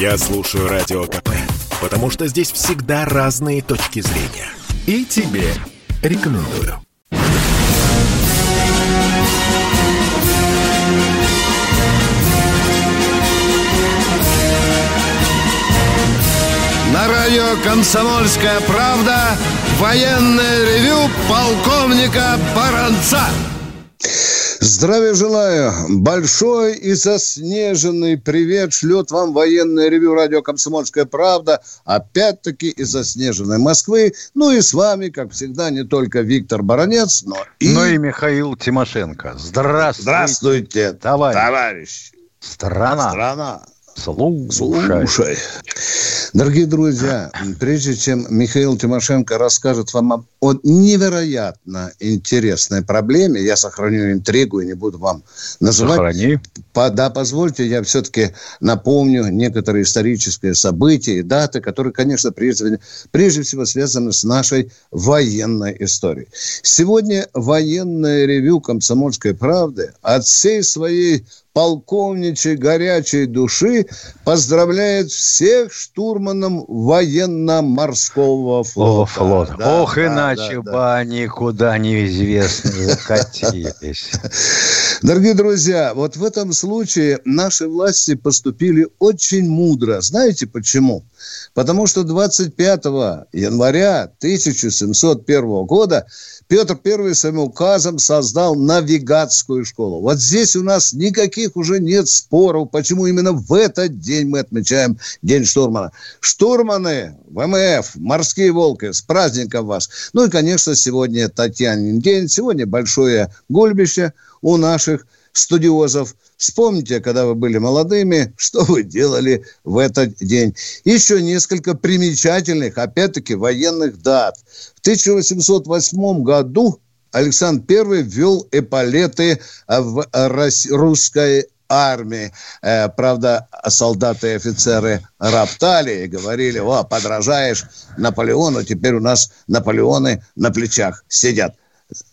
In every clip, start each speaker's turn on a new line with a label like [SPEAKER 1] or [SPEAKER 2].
[SPEAKER 1] Я слушаю Радио КП, потому что здесь всегда разные точки зрения. И тебе рекомендую.
[SPEAKER 2] На радио «Комсомольская правда» военное ревю полковника Баранца. Здравия желаю. Большой и заснеженный привет шлет вам военное ревю радио «Комсомольская правда». Опять-таки из заснеженной Москвы. Ну и с вами, как всегда, не только Виктор Баранец, но и...
[SPEAKER 3] Ну и Михаил Тимошенко. Здравствуйте.
[SPEAKER 2] Здравствуйте,
[SPEAKER 3] товарищ.
[SPEAKER 2] товарищ.
[SPEAKER 3] Страна.
[SPEAKER 2] Страна.
[SPEAKER 3] Слушай.
[SPEAKER 2] Слушай. Дорогие друзья, прежде чем Михаил Тимошенко расскажет вам о невероятно интересной проблеме, я сохраню интригу и не буду вам называть.
[SPEAKER 3] Сохрани.
[SPEAKER 2] По, да, позвольте, я все-таки напомню некоторые исторические события и даты, которые, конечно, прежде, прежде всего связаны с нашей военной историей. Сегодня военное ревю «Комсомольской правды» от всей своей полковничьей горячей души поздравляет всех штурманов военно-морского флота.
[SPEAKER 3] флота.
[SPEAKER 2] Да,
[SPEAKER 3] Ох,
[SPEAKER 2] да,
[SPEAKER 3] иначе
[SPEAKER 2] да, да.
[SPEAKER 3] бы они куда неизвестно закатились.
[SPEAKER 2] Дорогие друзья, вот в этом случае наши власти поступили очень мудро. Знаете почему? Потому что 25 января 1701 года Петр I своим указом создал навигатскую школу. Вот здесь у нас никаких уже нет споров, почему именно в этот день мы отмечаем День штурмана. Штурманы, ВМФ, морские волки, с праздником вас. Ну и, конечно, сегодня Татьянин день, сегодня большое гульбище у наших студиозов. Вспомните, когда вы были молодыми, что вы делали в этот день. Еще несколько примечательных, опять-таки, военных дат. В 1808 году Александр I ввел эполеты в русской армии. Э, правда, солдаты и офицеры роптали и говорили, о, подражаешь Наполеону, теперь у нас Наполеоны на плечах сидят.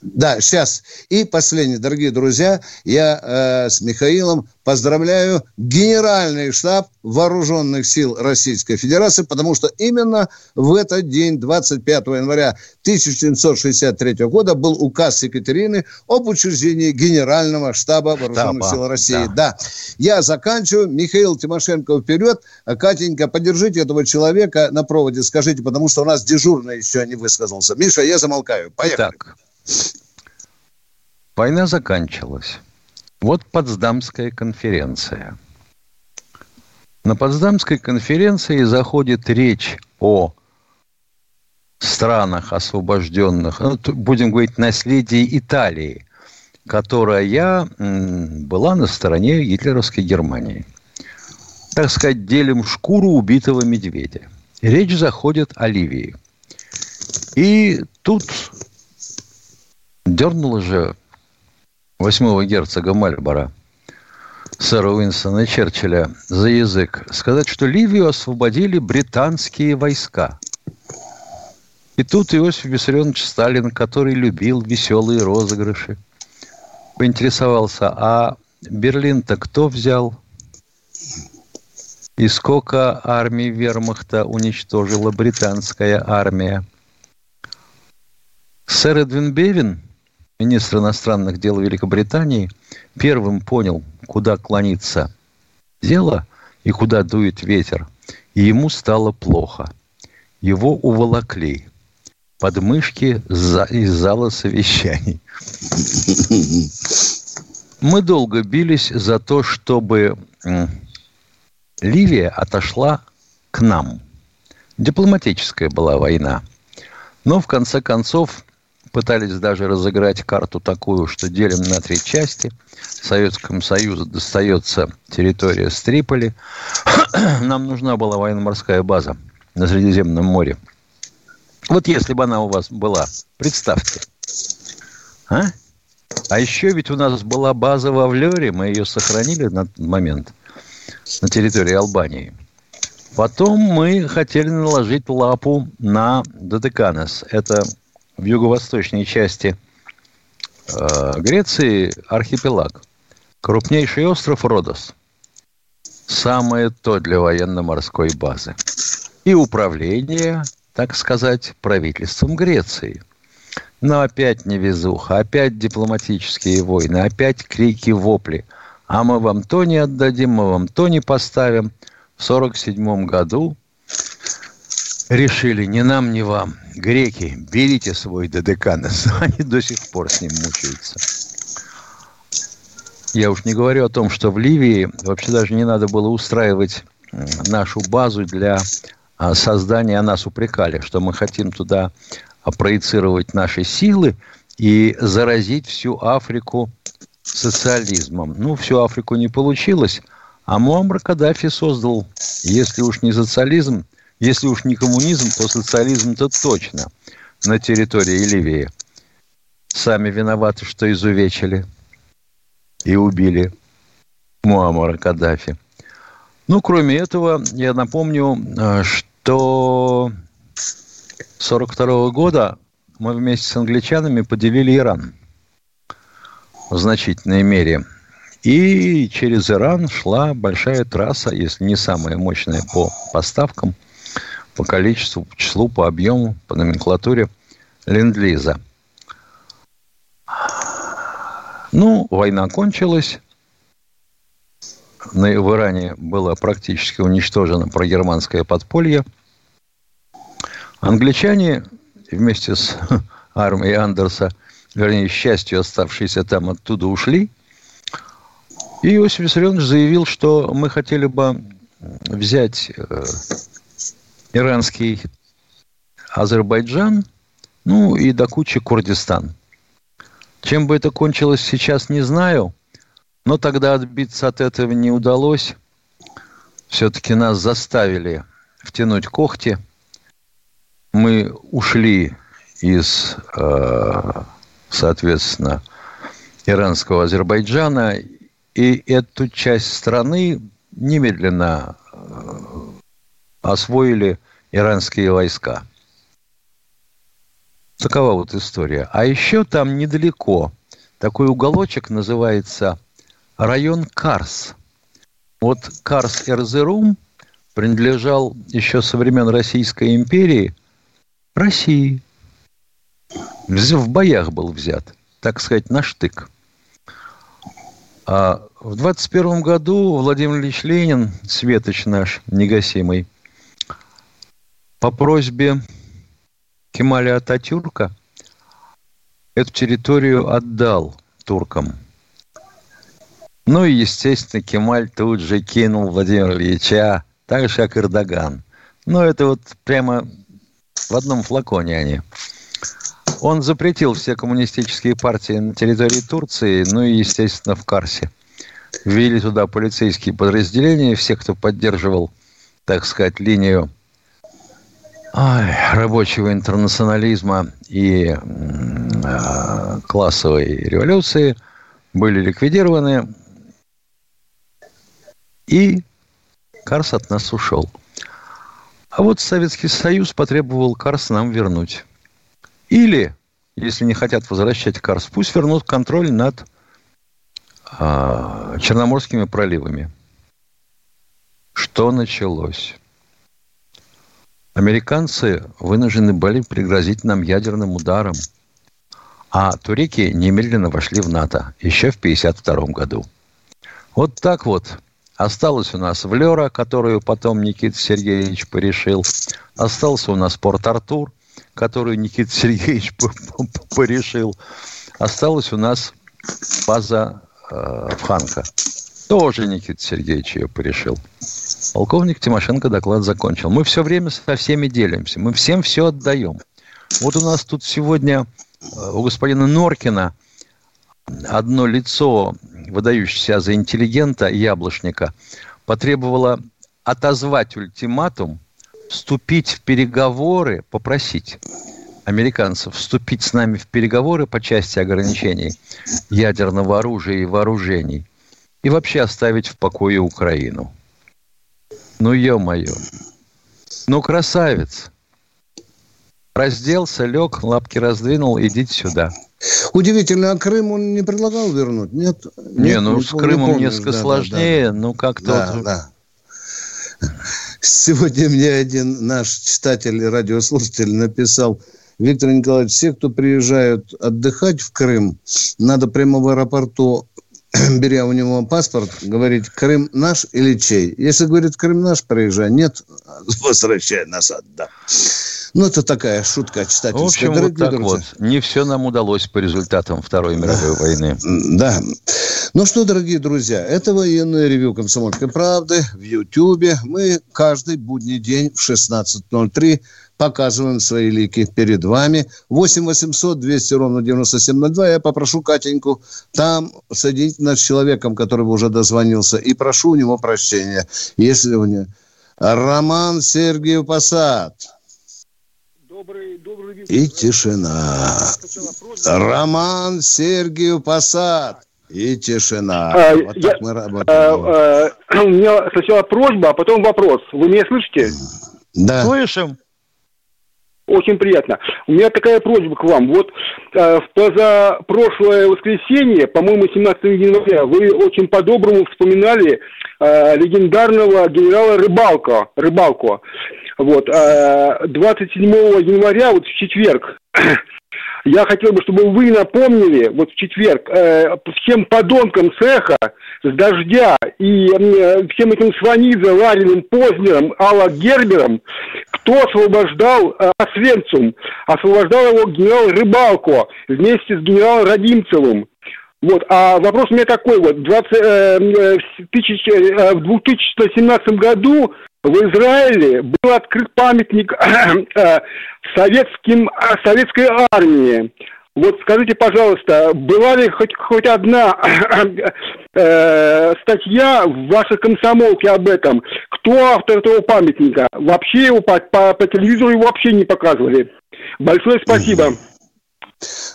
[SPEAKER 2] Да, сейчас. И последнее, дорогие друзья, я э, с Михаилом поздравляю Генеральный штаб Вооруженных сил Российской Федерации, потому что именно в этот день, 25 января 1763 года, был указ Екатерины об учреждении Генерального штаба Вооруженных
[SPEAKER 3] Штаба,
[SPEAKER 2] сил России.
[SPEAKER 3] да.
[SPEAKER 2] Да. Я заканчиваю. Михаил Тимошенко вперед. Катенька, поддержите этого человека на проводе, скажите, потому что у нас дежурный еще не высказался. Миша, я замолкаю. Поехали.
[SPEAKER 3] Так. Война заканчивалась. Вот Потсдамская конференция. На Потсдамской конференции заходит речь о странах освобожденных, ну, будем говорить, наследии Италии, которая была на стороне гитлеровской Германии. Так сказать, делим шкуру убитого медведя. Речь заходит о Ливии. И тут дернула же восьмого герцога Мальбора, сэра Уинстона Черчилля, за язык сказать, что Ливию освободили британские войска. И тут Иосиф Виссарионович Сталин, который любил веселые розыгрыши, поинтересовался, а Берлин-то кто взял? И сколько армий вермахта уничтожила британская армия? Сэр Эдвин Бевин, министр иностранных дел Великобритании, первым понял, куда клонится дело и куда дует ветер. И ему стало плохо. Его уволокли под мышки за- из зала совещаний. Мы долго бились за то, чтобы Ливия отошла к нам. Дипломатическая была война. Но в конце концов пытались даже разыграть карту такую, что делим на три части. Советскому Союзу достается территория Стриполи. Нам нужна была военно-морская база на Средиземном море. Вот если бы она у вас была, представьте. А? А еще ведь у нас была база в Авлере, мы ее сохранили на момент на территории Албании. Потом мы хотели наложить лапу на Додеканес. Это в юго-восточной части э, Греции архипелаг. Крупнейший остров Родос. самое то для военно-морской базы. И управление, так сказать, правительством Греции. Но опять невезуха, опять дипломатические войны, опять крики, вопли. А мы вам то не отдадим, мы вам то не поставим. В 1947 году решили, ни нам, ни вам, греки, берите свой ДДК, они до сих пор с ним мучаются. Я уж не говорю о том, что в Ливии вообще даже не надо было устраивать нашу базу для а, создания, а нас упрекали, что мы хотим туда проецировать наши силы и заразить всю Африку социализмом. Ну, всю Африку не получилось, а Муаммар Каддафи создал, если уж не социализм, если уж не коммунизм, то социализм-то точно на территории Ливии. Сами виноваты, что изувечили и убили Муаммара Каддафи. Ну, кроме этого, я напомню, э, что 1942 года мы вместе с англичанами поделили Иран в значительной мере. И через Иран шла большая трасса, если не самая мощная по поставкам, по количеству, по числу, по объему, по номенклатуре ленд-лиза. Ну, война кончилась. В Иране было практически уничтожено прогерманское подполье. Англичане вместе с армией Андерса, вернее, счастью, оставшиеся там оттуда ушли. И Иосиф Виссарионович заявил, что мы хотели бы взять э, иранский Азербайджан, ну и до кучи Курдистан. Чем бы это кончилось сейчас, не знаю. Но тогда отбиться от этого не удалось. Все-таки нас заставили втянуть когти. Мы ушли из, э, соответственно, иранского Азербайджана, и эту часть страны немедленно э, освоили иранские войска. Такова вот история. А еще там недалеко такой уголочек называется район Карс. Вот Карс Эрзерум принадлежал еще со времен Российской империи России. В боях был взят, так сказать, на штык. А в 21 году Владимир Ильич Ленин, светоч наш негасимый, по просьбе Кемаля Ататюрка эту территорию отдал туркам. Ну и, естественно, Кемаль тут же кинул Владимира Ильича, так же, как Эрдоган. Но это вот прямо в одном флаконе они. Он запретил все коммунистические партии на территории Турции, ну и, естественно, в Карсе. Ввели туда полицейские подразделения, все, кто поддерживал, так сказать, линию рабочего интернационализма и э, классовой революции были ликвидированы, и Карс от нас ушел. А вот Советский Союз потребовал Карс нам вернуть. Или, если не хотят возвращать Карс, пусть вернут контроль над э, Черноморскими проливами. Что началось? Американцы вынуждены были пригрозить нам ядерным ударом. А туреки немедленно вошли в НАТО еще в 1952 году. Вот так вот. Осталось у нас Влера, которую потом Никита Сергеевич порешил. Остался у нас Порт-Артур, которую Никита Сергеевич порешил. Осталась у нас база э, в. Тоже Никита Сергеевич ее порешил. Полковник Тимошенко доклад закончил. Мы все время со всеми делимся. Мы всем все отдаем. Вот у нас тут сегодня э, у господина Норкина одно лицо, выдающееся за интеллигента, яблочника, потребовало отозвать ультиматум, вступить в переговоры, попросить американцев вступить с нами в переговоры по части ограничений ядерного оружия и вооружений и вообще оставить в покое Украину. Ну, ё-моё. Ну, красавец. Разделся, лег, лапки раздвинул, идите сюда.
[SPEAKER 2] Удивительно, а Крым он не предлагал вернуть? Нет?
[SPEAKER 3] Не, ну с Крымом не несколько да, сложнее, да, да. ну как-то...
[SPEAKER 2] Да, вот... да. Сегодня мне один наш читатель и радиослушатель написал, Виктор Николаевич, все, кто приезжают отдыхать в Крым, надо прямо в аэропорту беря у него паспорт, говорить, Крым наш или чей? Если говорит, Крым наш, проезжай. Нет, возвращай назад, да. Ну, это такая шутка читательская. В
[SPEAKER 3] общем, Дорогие вот так друзья. вот. Не все нам удалось по результатам Второй мировой войны.
[SPEAKER 2] Да. Ну что, дорогие друзья, это военное ревю «Комсомольской правды» в Ютьюбе. Мы каждый будний день в 16.03 показываем свои лики перед вами. 8 800 200 ровно 9702. Я попрошу Катеньку там соединить нас с человеком, который уже дозвонился, и прошу у него прощения. Если у него... Роман Сергеев Посад. Добрый, добрый вечер. И тишина. Роман Сергеев Посад. И тишина. А,
[SPEAKER 4] вот я, так мы работаем. А, а, у меня сначала просьба, а потом вопрос. Вы меня слышите?
[SPEAKER 2] Да.
[SPEAKER 3] Слышим.
[SPEAKER 4] Очень приятно. У меня такая просьба к вам. Вот э, в позапрошлое воскресенье, по-моему, 17 января, вы очень по-доброму вспоминали э, легендарного генерала Рыбалко. Рыбалко. Вот. Э, 27 января, вот в четверг, я хотел бы, чтобы вы напомнили вот в четверг э, всем подонкам цеха с дождя и э, всем этим Сванидзе, Лариным, Познером, Алла Гербером, кто освобождал э, Освенцум. Освобождал его генерал Рыбалко вместе с генералом Радимцевым. Вот, а вопрос у меня такой вот. 20, э, э, э, в 2017 году в Израиле был открыт памятник э, советским, э, советской армии. Вот скажите, пожалуйста, была ли хоть, хоть одна э, статья в вашей комсомолке об этом? Кто автор этого памятника? Вообще его по, по, по телевизору его вообще не показывали. Большое спасибо.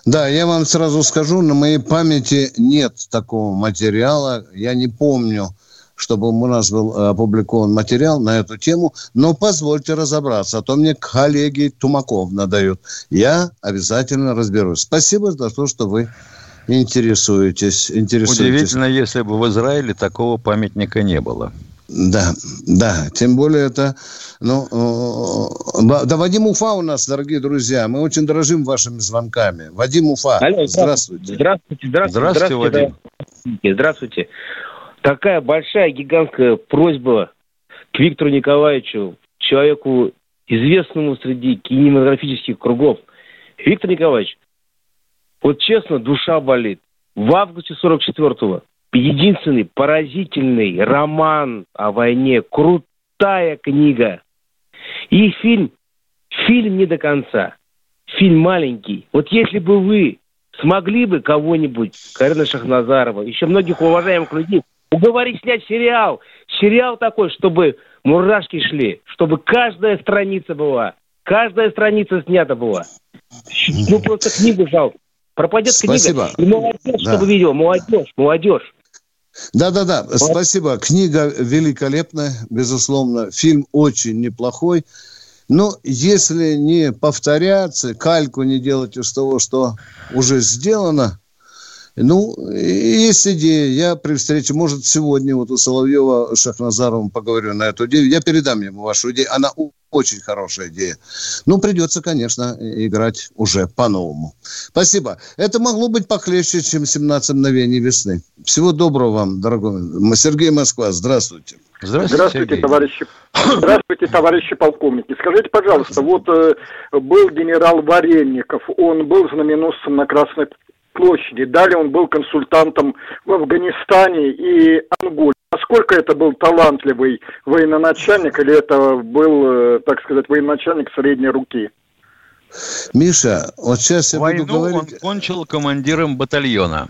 [SPEAKER 2] Да, я вам сразу скажу, на моей памяти нет такого материала. Я не помню, чтобы у нас был э, опубликован материал на эту тему, но позвольте разобраться, а то мне коллеги Тумаков надают. Я обязательно разберусь. Спасибо за то, что вы интересуетесь. интересуетесь.
[SPEAKER 3] Удивительно, если бы в Израиле такого памятника не было.
[SPEAKER 2] Да, да, тем более это, ну, э, да, Вадим Уфа у нас, дорогие друзья, мы очень дорожим вашими звонками. Вадим Уфа,
[SPEAKER 5] Алло, здравствуйте. Здравствуйте, здравствуйте. Здравствуйте, Вадим. Здравствуйте такая большая, гигантская просьба к Виктору Николаевичу, человеку, известному среди кинематографических кругов. Виктор Николаевич, вот честно, душа болит. В августе 44-го единственный поразительный роман о войне, крутая книга. И фильм, фильм не до конца. Фильм маленький. Вот если бы вы смогли бы кого-нибудь, Карина Шахназарова, еще многих уважаемых людей, уговорить снять сериал. Сериал такой, чтобы мурашки шли, чтобы каждая страница была. Каждая страница снята была. Ну, просто книгу жалко. Пропадет Спасибо. книга. И молодежь, да. чтобы видел, молодежь, молодежь.
[SPEAKER 2] Да-да-да, спасибо. Книга великолепная, безусловно. Фильм очень неплохой. Но если не повторяться, кальку не делать из того, что уже сделано, ну, есть идея. Я при встрече, может, сегодня вот у Соловьева с Шахназаровым поговорю на эту идею. Я передам ему вашу идею. Она очень хорошая идея. Ну, придется, конечно, играть уже по-новому. Спасибо. Это могло быть похлеще, чем 17 мгновений весны. Всего доброго вам, дорогой. Сергей Москва, здравствуйте.
[SPEAKER 4] Здравствуйте, Здравствуйте товарищи. Здравствуйте, товарищи полковники. Скажите, пожалуйста, вот э, был генерал Варенников, он был знаменосцем на Красной площади. Далее он был консультантом в Афганистане и Анголе. Насколько это был талантливый военачальник или это был, э, так сказать, военачальник средней руки?
[SPEAKER 2] Миша, вот сейчас я
[SPEAKER 3] Войну
[SPEAKER 2] буду говорить...
[SPEAKER 3] он кончил командиром батальона.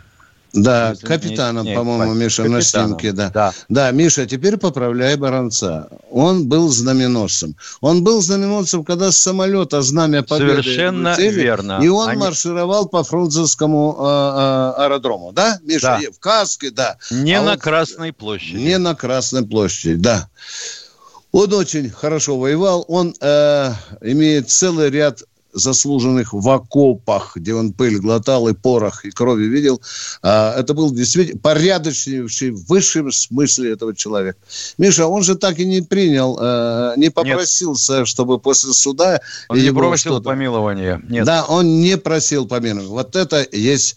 [SPEAKER 2] Да, капитаном, по-моему, Миша, капитаном. на снимке, да. да. Да, Миша, теперь поправляй Баранца. Он был знаменосцем. Он был знаменосцем, когда с самолета знамя победы
[SPEAKER 3] Совершенно летели, верно.
[SPEAKER 2] И он Они... маршировал по Фрунзенскому э, э, аэродрому, да, Миша? Да. В каске, да.
[SPEAKER 3] Не а на вот... Красной площади.
[SPEAKER 2] Не на Красной площади, да. Он очень хорошо воевал. Он э, имеет целый ряд заслуженных в окопах, где он пыль глотал и порох, и крови видел. А, это был действительно порядочнейший в высшем смысле этого человека. Миша, он же так и не принял, э, не попросился, Нет. чтобы после суда...
[SPEAKER 3] Он не просил помилования.
[SPEAKER 2] Нет. Да, он не просил помилования. Вот это есть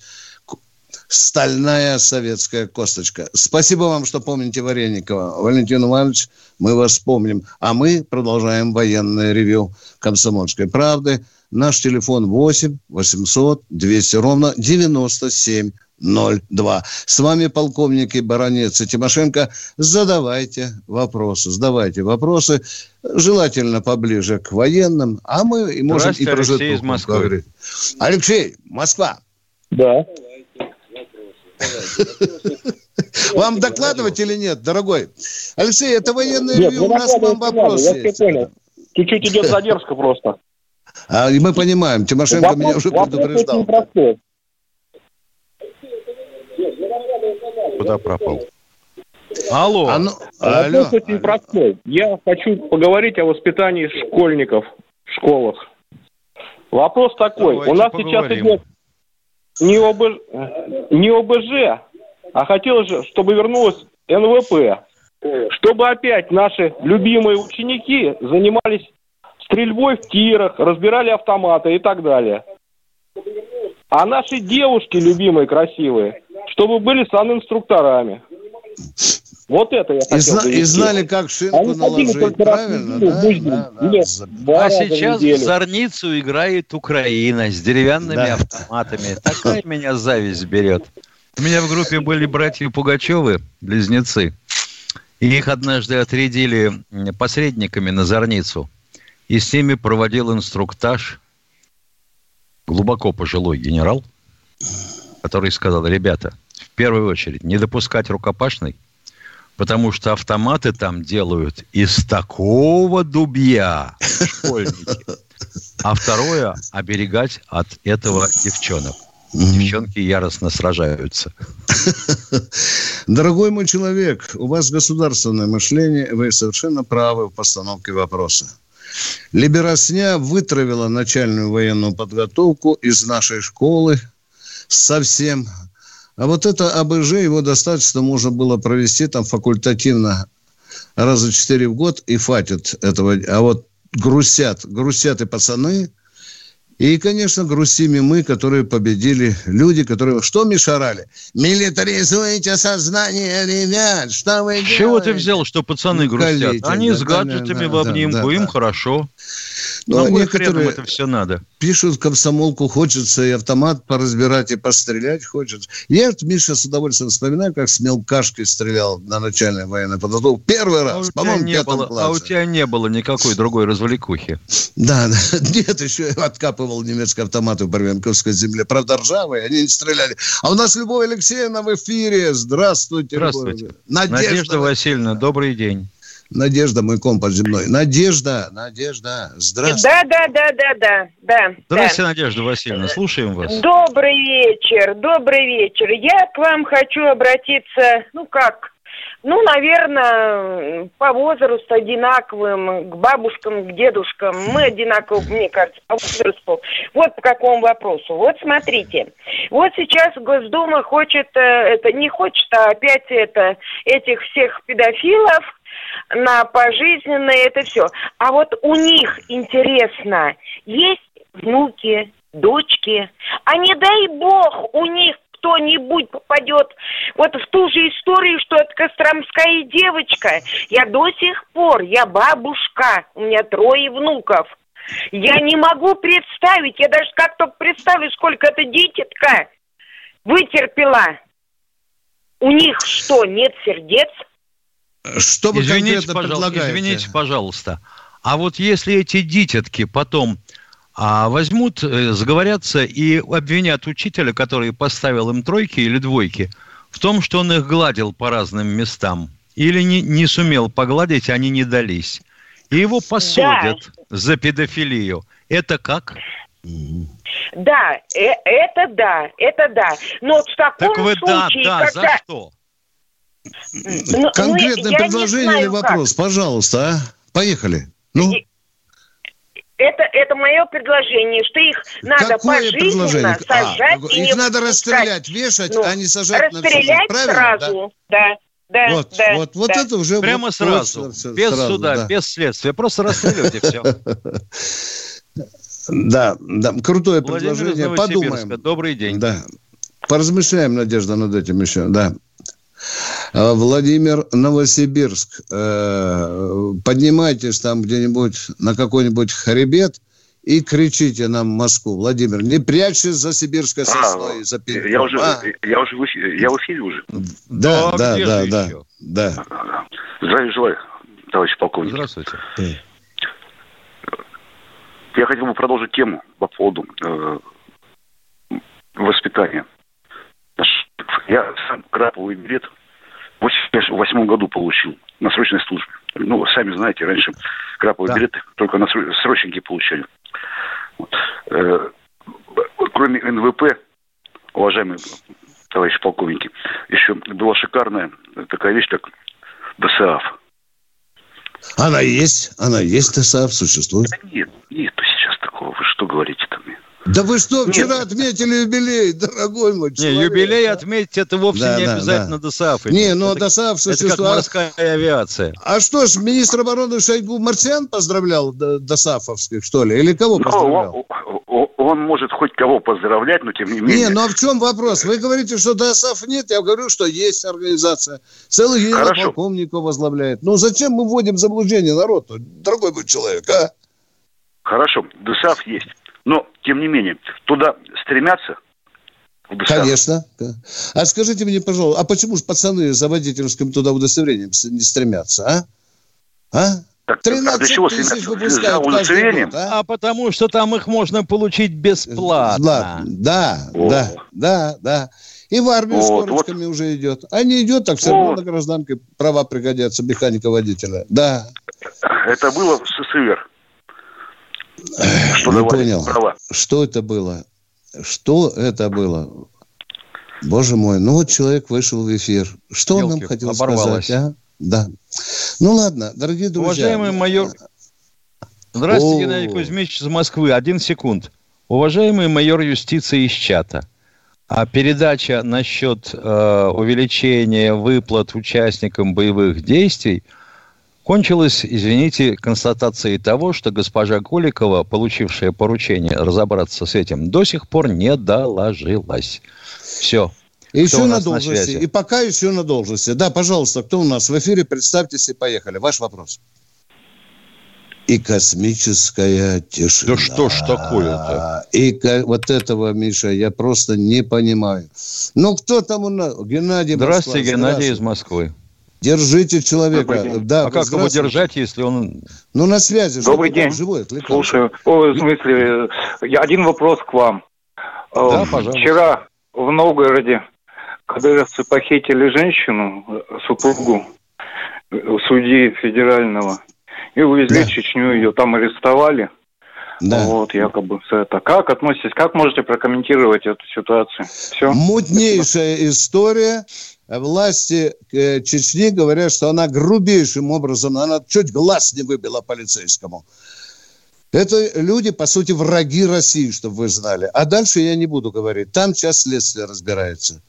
[SPEAKER 2] стальная советская косточка. Спасибо вам, что помните Вареникова. Валентин Иванович, мы вас помним. А мы продолжаем военное ревю «Комсомольской правды». Наш телефон 8 800 200 ровно 97 02. С вами полковники Баранец и Тимошенко. Задавайте вопросы, задавайте вопросы, желательно поближе к военным, а мы и можем и про
[SPEAKER 3] Алексей из Москвы. говорить.
[SPEAKER 2] Алексей, Москва.
[SPEAKER 5] Да.
[SPEAKER 2] Вам докладывать или нет, дорогой? Алексей, это военное ревью, у нас к вам вопрос есть.
[SPEAKER 5] Чуть-чуть идет задержка просто.
[SPEAKER 2] А, и мы понимаем, Тимошенко вопрос, меня уже предупреждал.
[SPEAKER 3] Куда пропал? Алло.
[SPEAKER 5] А ну, алло. Вопрос очень простой. Я хочу поговорить о воспитании школьников в школах. Вопрос такой. Давайте У нас поговорим. сейчас идет не, ОБ... не ОБЖ, а хотелось чтобы вернулось НВП. Чтобы опять наши любимые ученики занимались стрельбой в тирах, разбирали автоматы и так далее. А наши девушки любимые, красивые, чтобы были санинструкторами. Вот это я хотел
[SPEAKER 2] и, зна- и знали, как шинку Они наложить, правильно? Да?
[SPEAKER 3] Да, да, да. А сейчас в Зорницу играет Украина с деревянными да. автоматами. Такая меня зависть берет. У меня в группе были братья Пугачевы, близнецы. И их однажды отрядили посредниками на Зорницу. И с ними проводил инструктаж глубоко пожилой генерал, который сказал, ребята, в первую очередь, не допускать рукопашной, потому что автоматы там делают из такого дубья школьники. А второе – оберегать от этого девчонок. Девчонки яростно сражаются.
[SPEAKER 2] Дорогой мой человек, у вас государственное мышление, вы совершенно правы в постановке вопроса. Либеросня вытравила начальную военную подготовку из нашей школы совсем а вот это АБЖ, его достаточно можно было провести там факультативно раза четыре в год и хватит этого. А вот грустят, грустят и пацаны, и, конечно, грустим и мы, которые победили. Люди, которые... Что мешарали? Милитаризуйте сознание, ребят! Что вы делаете?
[SPEAKER 3] Чего ты взял, что пацаны грустят? Они да, с гаджетами да, в обнимку, да, да, им да. хорошо. Ну, ну некоторые это все надо?
[SPEAKER 2] Пишут комсомолку, хочется и автомат поразбирать, и пострелять хочется. Я, Миша, с удовольствием вспоминаю, как с мелкашкой стрелял на начальной военной подготовке. Первый раз, а по-моему,
[SPEAKER 3] не было, классе. А у тебя не было никакой другой развлекухи.
[SPEAKER 2] Да, да. Нет, еще откапывал немецкие автоматы в Барвенковской земле. Правда, ржавые, они не стреляли. А у нас Любовь Алексеевна в эфире. Здравствуйте.
[SPEAKER 3] Здравствуйте. Надежда, Надежда Васильевна, добрый день.
[SPEAKER 2] Надежда, мой компас земной. Надежда, Надежда, здравствуйте.
[SPEAKER 6] Да, да, да, да, да, да.
[SPEAKER 3] Здравствуйте, да. Надежда Васильевна, слушаем вас.
[SPEAKER 6] Добрый вечер, добрый вечер. Я к вам хочу обратиться, ну как, ну, наверное, по возрасту одинаковым, к бабушкам, к дедушкам. Мы одинаково, мне кажется, по возрасту. Вот по какому вопросу. Вот смотрите. Вот сейчас Госдума хочет, э, это не хочет, а опять это, этих всех педофилов на пожизненное, это все. А вот у них, интересно, есть внуки, дочки, а не дай бог у них кто-нибудь попадет вот в ту же историю, что это костромская девочка. Я до сих пор, я бабушка, у меня трое внуков. Я не могу представить, я даже как то представлю, сколько эта дитятка вытерпела. У них что, нет сердец?
[SPEAKER 3] Что вы извините, пожалуйста, извините, пожалуйста. А вот если эти дитятки потом а возьмут, э, заговорятся и обвинят учителя, который поставил им тройки или двойки, в том, что он их гладил по разным местам. Или не, не сумел погладить, они не дались. И его посадят да. за педофилию. Это как?
[SPEAKER 6] Да, э, это да, это да. Но в таком так вы случае,
[SPEAKER 3] да, да, когда... за что?
[SPEAKER 2] Ну, Конкретное ну, предложение или вопрос, как. пожалуйста, а? Поехали. Ну?
[SPEAKER 6] Это, это мое предложение, что их надо Какое пожизненно а, сажать а, и
[SPEAKER 2] Их не надо расстрелять, вешать, ну, а не сажать
[SPEAKER 6] расстрелять на всю сразу, да. да.
[SPEAKER 2] Да, вот,
[SPEAKER 6] да,
[SPEAKER 2] вот, вот
[SPEAKER 6] да.
[SPEAKER 2] это уже
[SPEAKER 3] прямо вот, сразу, вот, без сразу, суда, да. без следствия, просто расстреливайте все.
[SPEAKER 2] Да, да, крутое предложение. Подумаем.
[SPEAKER 3] Добрый день.
[SPEAKER 2] Да. Поразмышляем, Надежда, над этим еще, да. А, Владимир Новосибирск. Э, поднимайтесь там где-нибудь на какой-нибудь хребет и кричите нам в Москву. Владимир, не прячься за сибирской сосной. А, за
[SPEAKER 7] я, уже, а? я уже в эфире, я в эфире уже.
[SPEAKER 2] Да, ну, да, да, да, да.
[SPEAKER 7] Здравия желаю, товарищ полковник.
[SPEAKER 3] Здравствуйте.
[SPEAKER 7] Я хотел бы продолжить тему по поводу э, воспитания. Я сам краповый билет в 1988 году получил на срочной службе. Ну, сами знаете, раньше краповые да. билеты только на срочники получали. Вот. Э, кроме НВП, уважаемые товарищи полковники, еще была шикарная такая вещь, как ДСАФ.
[SPEAKER 2] Она есть, она есть, ДСАФ существует.
[SPEAKER 7] Да нет, нету сейчас такого. Вы что говорите там?
[SPEAKER 2] Да вы что, вчера Нет. отметили юбилей, дорогой мой
[SPEAKER 3] человек. Не, юбилей отметить это вовсе да, не да, обязательно да. ДОСААФ.
[SPEAKER 2] Не, ну ДОСААФ существует.
[SPEAKER 3] Это как морская авиация.
[SPEAKER 2] А что ж, министр обороны Шойгу Марсиан поздравлял ДОСААФовских, что ли? Или кого ну, поздравлял?
[SPEAKER 7] Он, он может хоть кого поздравлять, но тем не менее.
[SPEAKER 2] Не, ну а в чем вопрос? Вы говорите, что ДОСААФ нет, я говорю, что есть организация. Целый генерал-полковник возглавляет. Ну зачем мы вводим заблуждение народ, дорогой мой человек, а?
[SPEAKER 7] Хорошо, ДОСААФ есть. Но, тем не менее, туда стремятся
[SPEAKER 2] Конечно. А скажите мне, пожалуйста, а почему же пацаны за водительским туда удостоверением не стремятся, а? А?
[SPEAKER 7] Так, 13 а для чего тысяч выпускают удостоверением?
[SPEAKER 3] Год, а? а потому что там их можно получить бесплатно.
[SPEAKER 2] Да, О. да, да, да. И в армию вот, с корочками вот. уже идет. А не идет, так все равно на гражданке права пригодятся механика-водителя. Да.
[SPEAKER 7] Это было в СССР.
[SPEAKER 2] Что Не понял. Права. Что это было? Что это было? Боже мой, ну вот человек вышел в эфир. Что Елки, он нам хотел сказать, а? Да. Ну ладно, дорогие друзья.
[SPEAKER 3] Уважаемый майор... Здравствуйте, О... Геннадий Кузьмич из Москвы. Один секунд. Уважаемый майор юстиции из чата. А передача насчет э, увеличения выплат участникам боевых действий – кончилось, извините, констатацией того, что госпожа Голикова, получившая поручение разобраться с этим, до сих пор не доложилась. Все.
[SPEAKER 2] И еще на должности. На и пока еще на должности. Да, пожалуйста, кто у нас в эфире? Представьтесь и поехали. Ваш вопрос. И космическая тишина.
[SPEAKER 3] Да что ж такое-то?
[SPEAKER 2] И вот этого, Миша, я просто не понимаю. Ну, кто там у нас? Геннадий
[SPEAKER 3] Здравствуйте, Москва. Геннадий Здравствуйте. из Москвы.
[SPEAKER 2] Держите человека.
[SPEAKER 3] Да, а как его держать, если он...
[SPEAKER 2] Ну, на связи.
[SPEAKER 8] Добрый день. Живой, Слушаю. О, в смысле, я один вопрос к вам. Да, пожалуйста. Вчера в Новгороде кадыровцы похитили женщину, супругу судьи федерального, и увезли да. в Чечню, ее там арестовали. Да. Вот, якобы это. Как относитесь, как можете прокомментировать эту ситуацию? Все.
[SPEAKER 2] Мутнейшая история власти э, Чечни говорят, что она грубейшим образом, она чуть глаз не выбила полицейскому. Это люди, по сути, враги России, чтобы вы знали. А дальше я не буду говорить. Там часть следствия разбирается.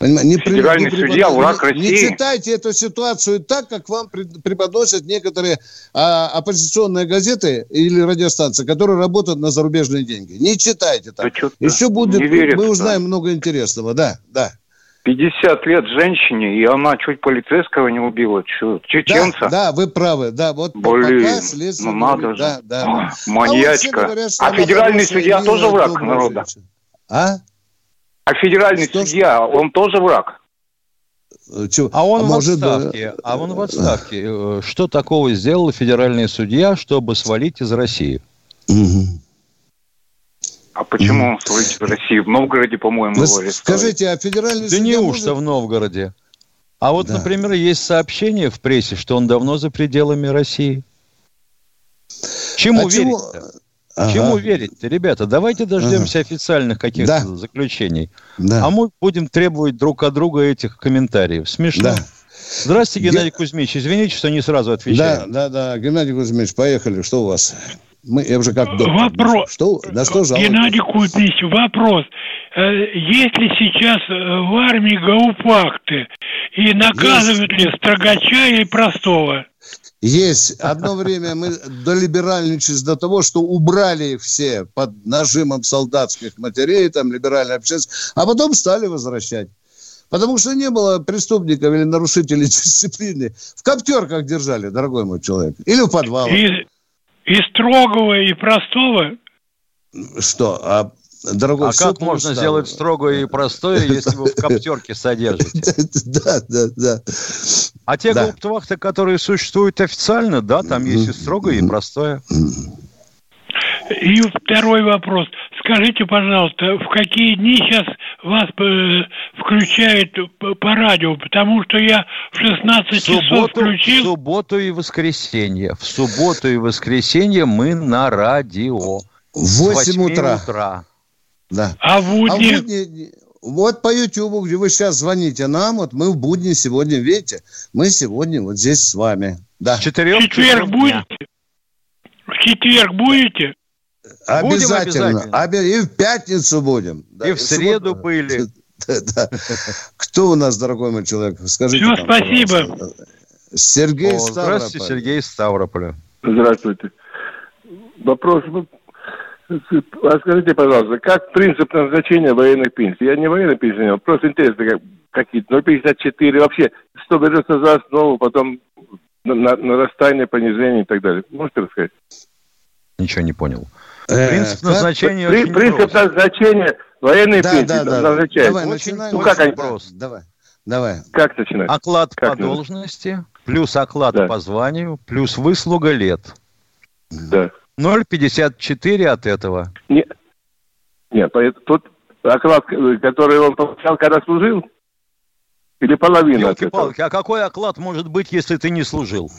[SPEAKER 8] Не, Федеральный не судья, враг
[SPEAKER 2] России. Не читайте эту ситуацию так, как вам преподносят некоторые а, оппозиционные газеты или радиостанции, которые работают на зарубежные деньги. Не читайте так. Да Еще будет, мы узнаем да. много интересного. Да, да.
[SPEAKER 8] 50 лет женщине, и она чуть полицейского не убила. Чеченца.
[SPEAKER 2] Да, да, вы правы. Да, вот
[SPEAKER 8] Блин, ну надо же. Да, да. Маньячка. А, говорят, а федеральный судья тоже враг народа? А? А федеральный Что судья, ж... он тоже враг?
[SPEAKER 3] Чего? А он а в может, отставке. А он в отставке. Э, что такого сделал федеральный судья, чтобы свалить из России? Угу.
[SPEAKER 8] А почему свалить в России? В Новгороде, по-моему, Вы
[SPEAKER 2] его Скажите, а федеральный
[SPEAKER 3] Да неужто может... в Новгороде? А вот, да. например, есть сообщение в прессе, что он давно за пределами России. Чему а верить? Ага. Чему верить-то, ребята? Давайте дождемся ага. официальных каких-то да. заключений. Да. А мы будем требовать друг от друга этих комментариев. Смешно. Да. Здравствуйте, Геннадий Ге... Кузьмич. Извините, что не сразу отвечаю.
[SPEAKER 2] Да, да, да. Геннадий Кузьмич, поехали. Что у вас? Мы, я уже как доктор.
[SPEAKER 9] Вопрос.
[SPEAKER 2] Что, на что жалуетесь?
[SPEAKER 9] Геннадий Кузьмич, вопрос. Э, есть ли сейчас э, в армии гаупакты? И наказывают есть. ли строгача или простого?
[SPEAKER 2] Есть. Одно время мы долиберальничались до того, что убрали их все под нажимом солдатских матерей, там, либеральная общественность, а потом стали возвращать. Потому что не было преступников или нарушителей дисциплины. В коптерках держали, дорогой мой человек. Или в подвалах.
[SPEAKER 9] И, и строгого, и простого?
[SPEAKER 2] Что? А Дорогой,
[SPEAKER 3] а как можно устал. сделать строгое и простое, если вы в коптерке содержите?
[SPEAKER 2] Да, да, да.
[SPEAKER 3] А те гауптвахты, которые существуют официально, да, там есть и строгое, и простое.
[SPEAKER 9] И второй вопрос. Скажите, пожалуйста, в какие дни сейчас вас э, включают по радио? Потому что я в 16 в субботу, часов включил...
[SPEAKER 3] В субботу и воскресенье. В субботу и воскресенье мы на радио.
[SPEAKER 2] В 8 утра. утра.
[SPEAKER 9] Да. А в будни? А в будни
[SPEAKER 2] вот по YouTube, где вы сейчас звоните нам, вот мы в будни сегодня, видите, мы сегодня вот здесь с вами. Да.
[SPEAKER 9] В четверг будете? В четверг будете?
[SPEAKER 2] Обязательно. обязательно. И в пятницу будем.
[SPEAKER 3] Да. И в среду Субботу. были.
[SPEAKER 2] Да. Кто у нас, дорогой мой человек? Скажите.
[SPEAKER 9] Все, спасибо. Пожалуйста.
[SPEAKER 2] Сергей О,
[SPEAKER 3] Здравствуйте, Сергей Ставрополя.
[SPEAKER 10] Здравствуйте. Вопрос. Ну, а скажите, пожалуйста, как принцип назначения военных пенсий? Я не военный пенсионер, просто интересно, как, какие-то 0,54, вообще, что берется за основу, потом нарастание, понижение и так далее. Можете рассказать?
[SPEAKER 3] Ничего не понял. Э, принцип назначения
[SPEAKER 10] При, очень Принцип прост. назначения военной да, пенсии да, да. назначается.
[SPEAKER 2] Давай, начинаем. Ну, как они? Просто. Давай. Давай.
[SPEAKER 10] Как начинать?
[SPEAKER 3] Оклад как по должности, плюс оклад да. по званию, плюс выслуга лет.
[SPEAKER 10] Да.
[SPEAKER 3] 0,54 от этого.
[SPEAKER 10] Нет, нет тот оклад, который он получал, когда служил, или половина от этого?
[SPEAKER 3] А какой оклад может быть, если ты не служил?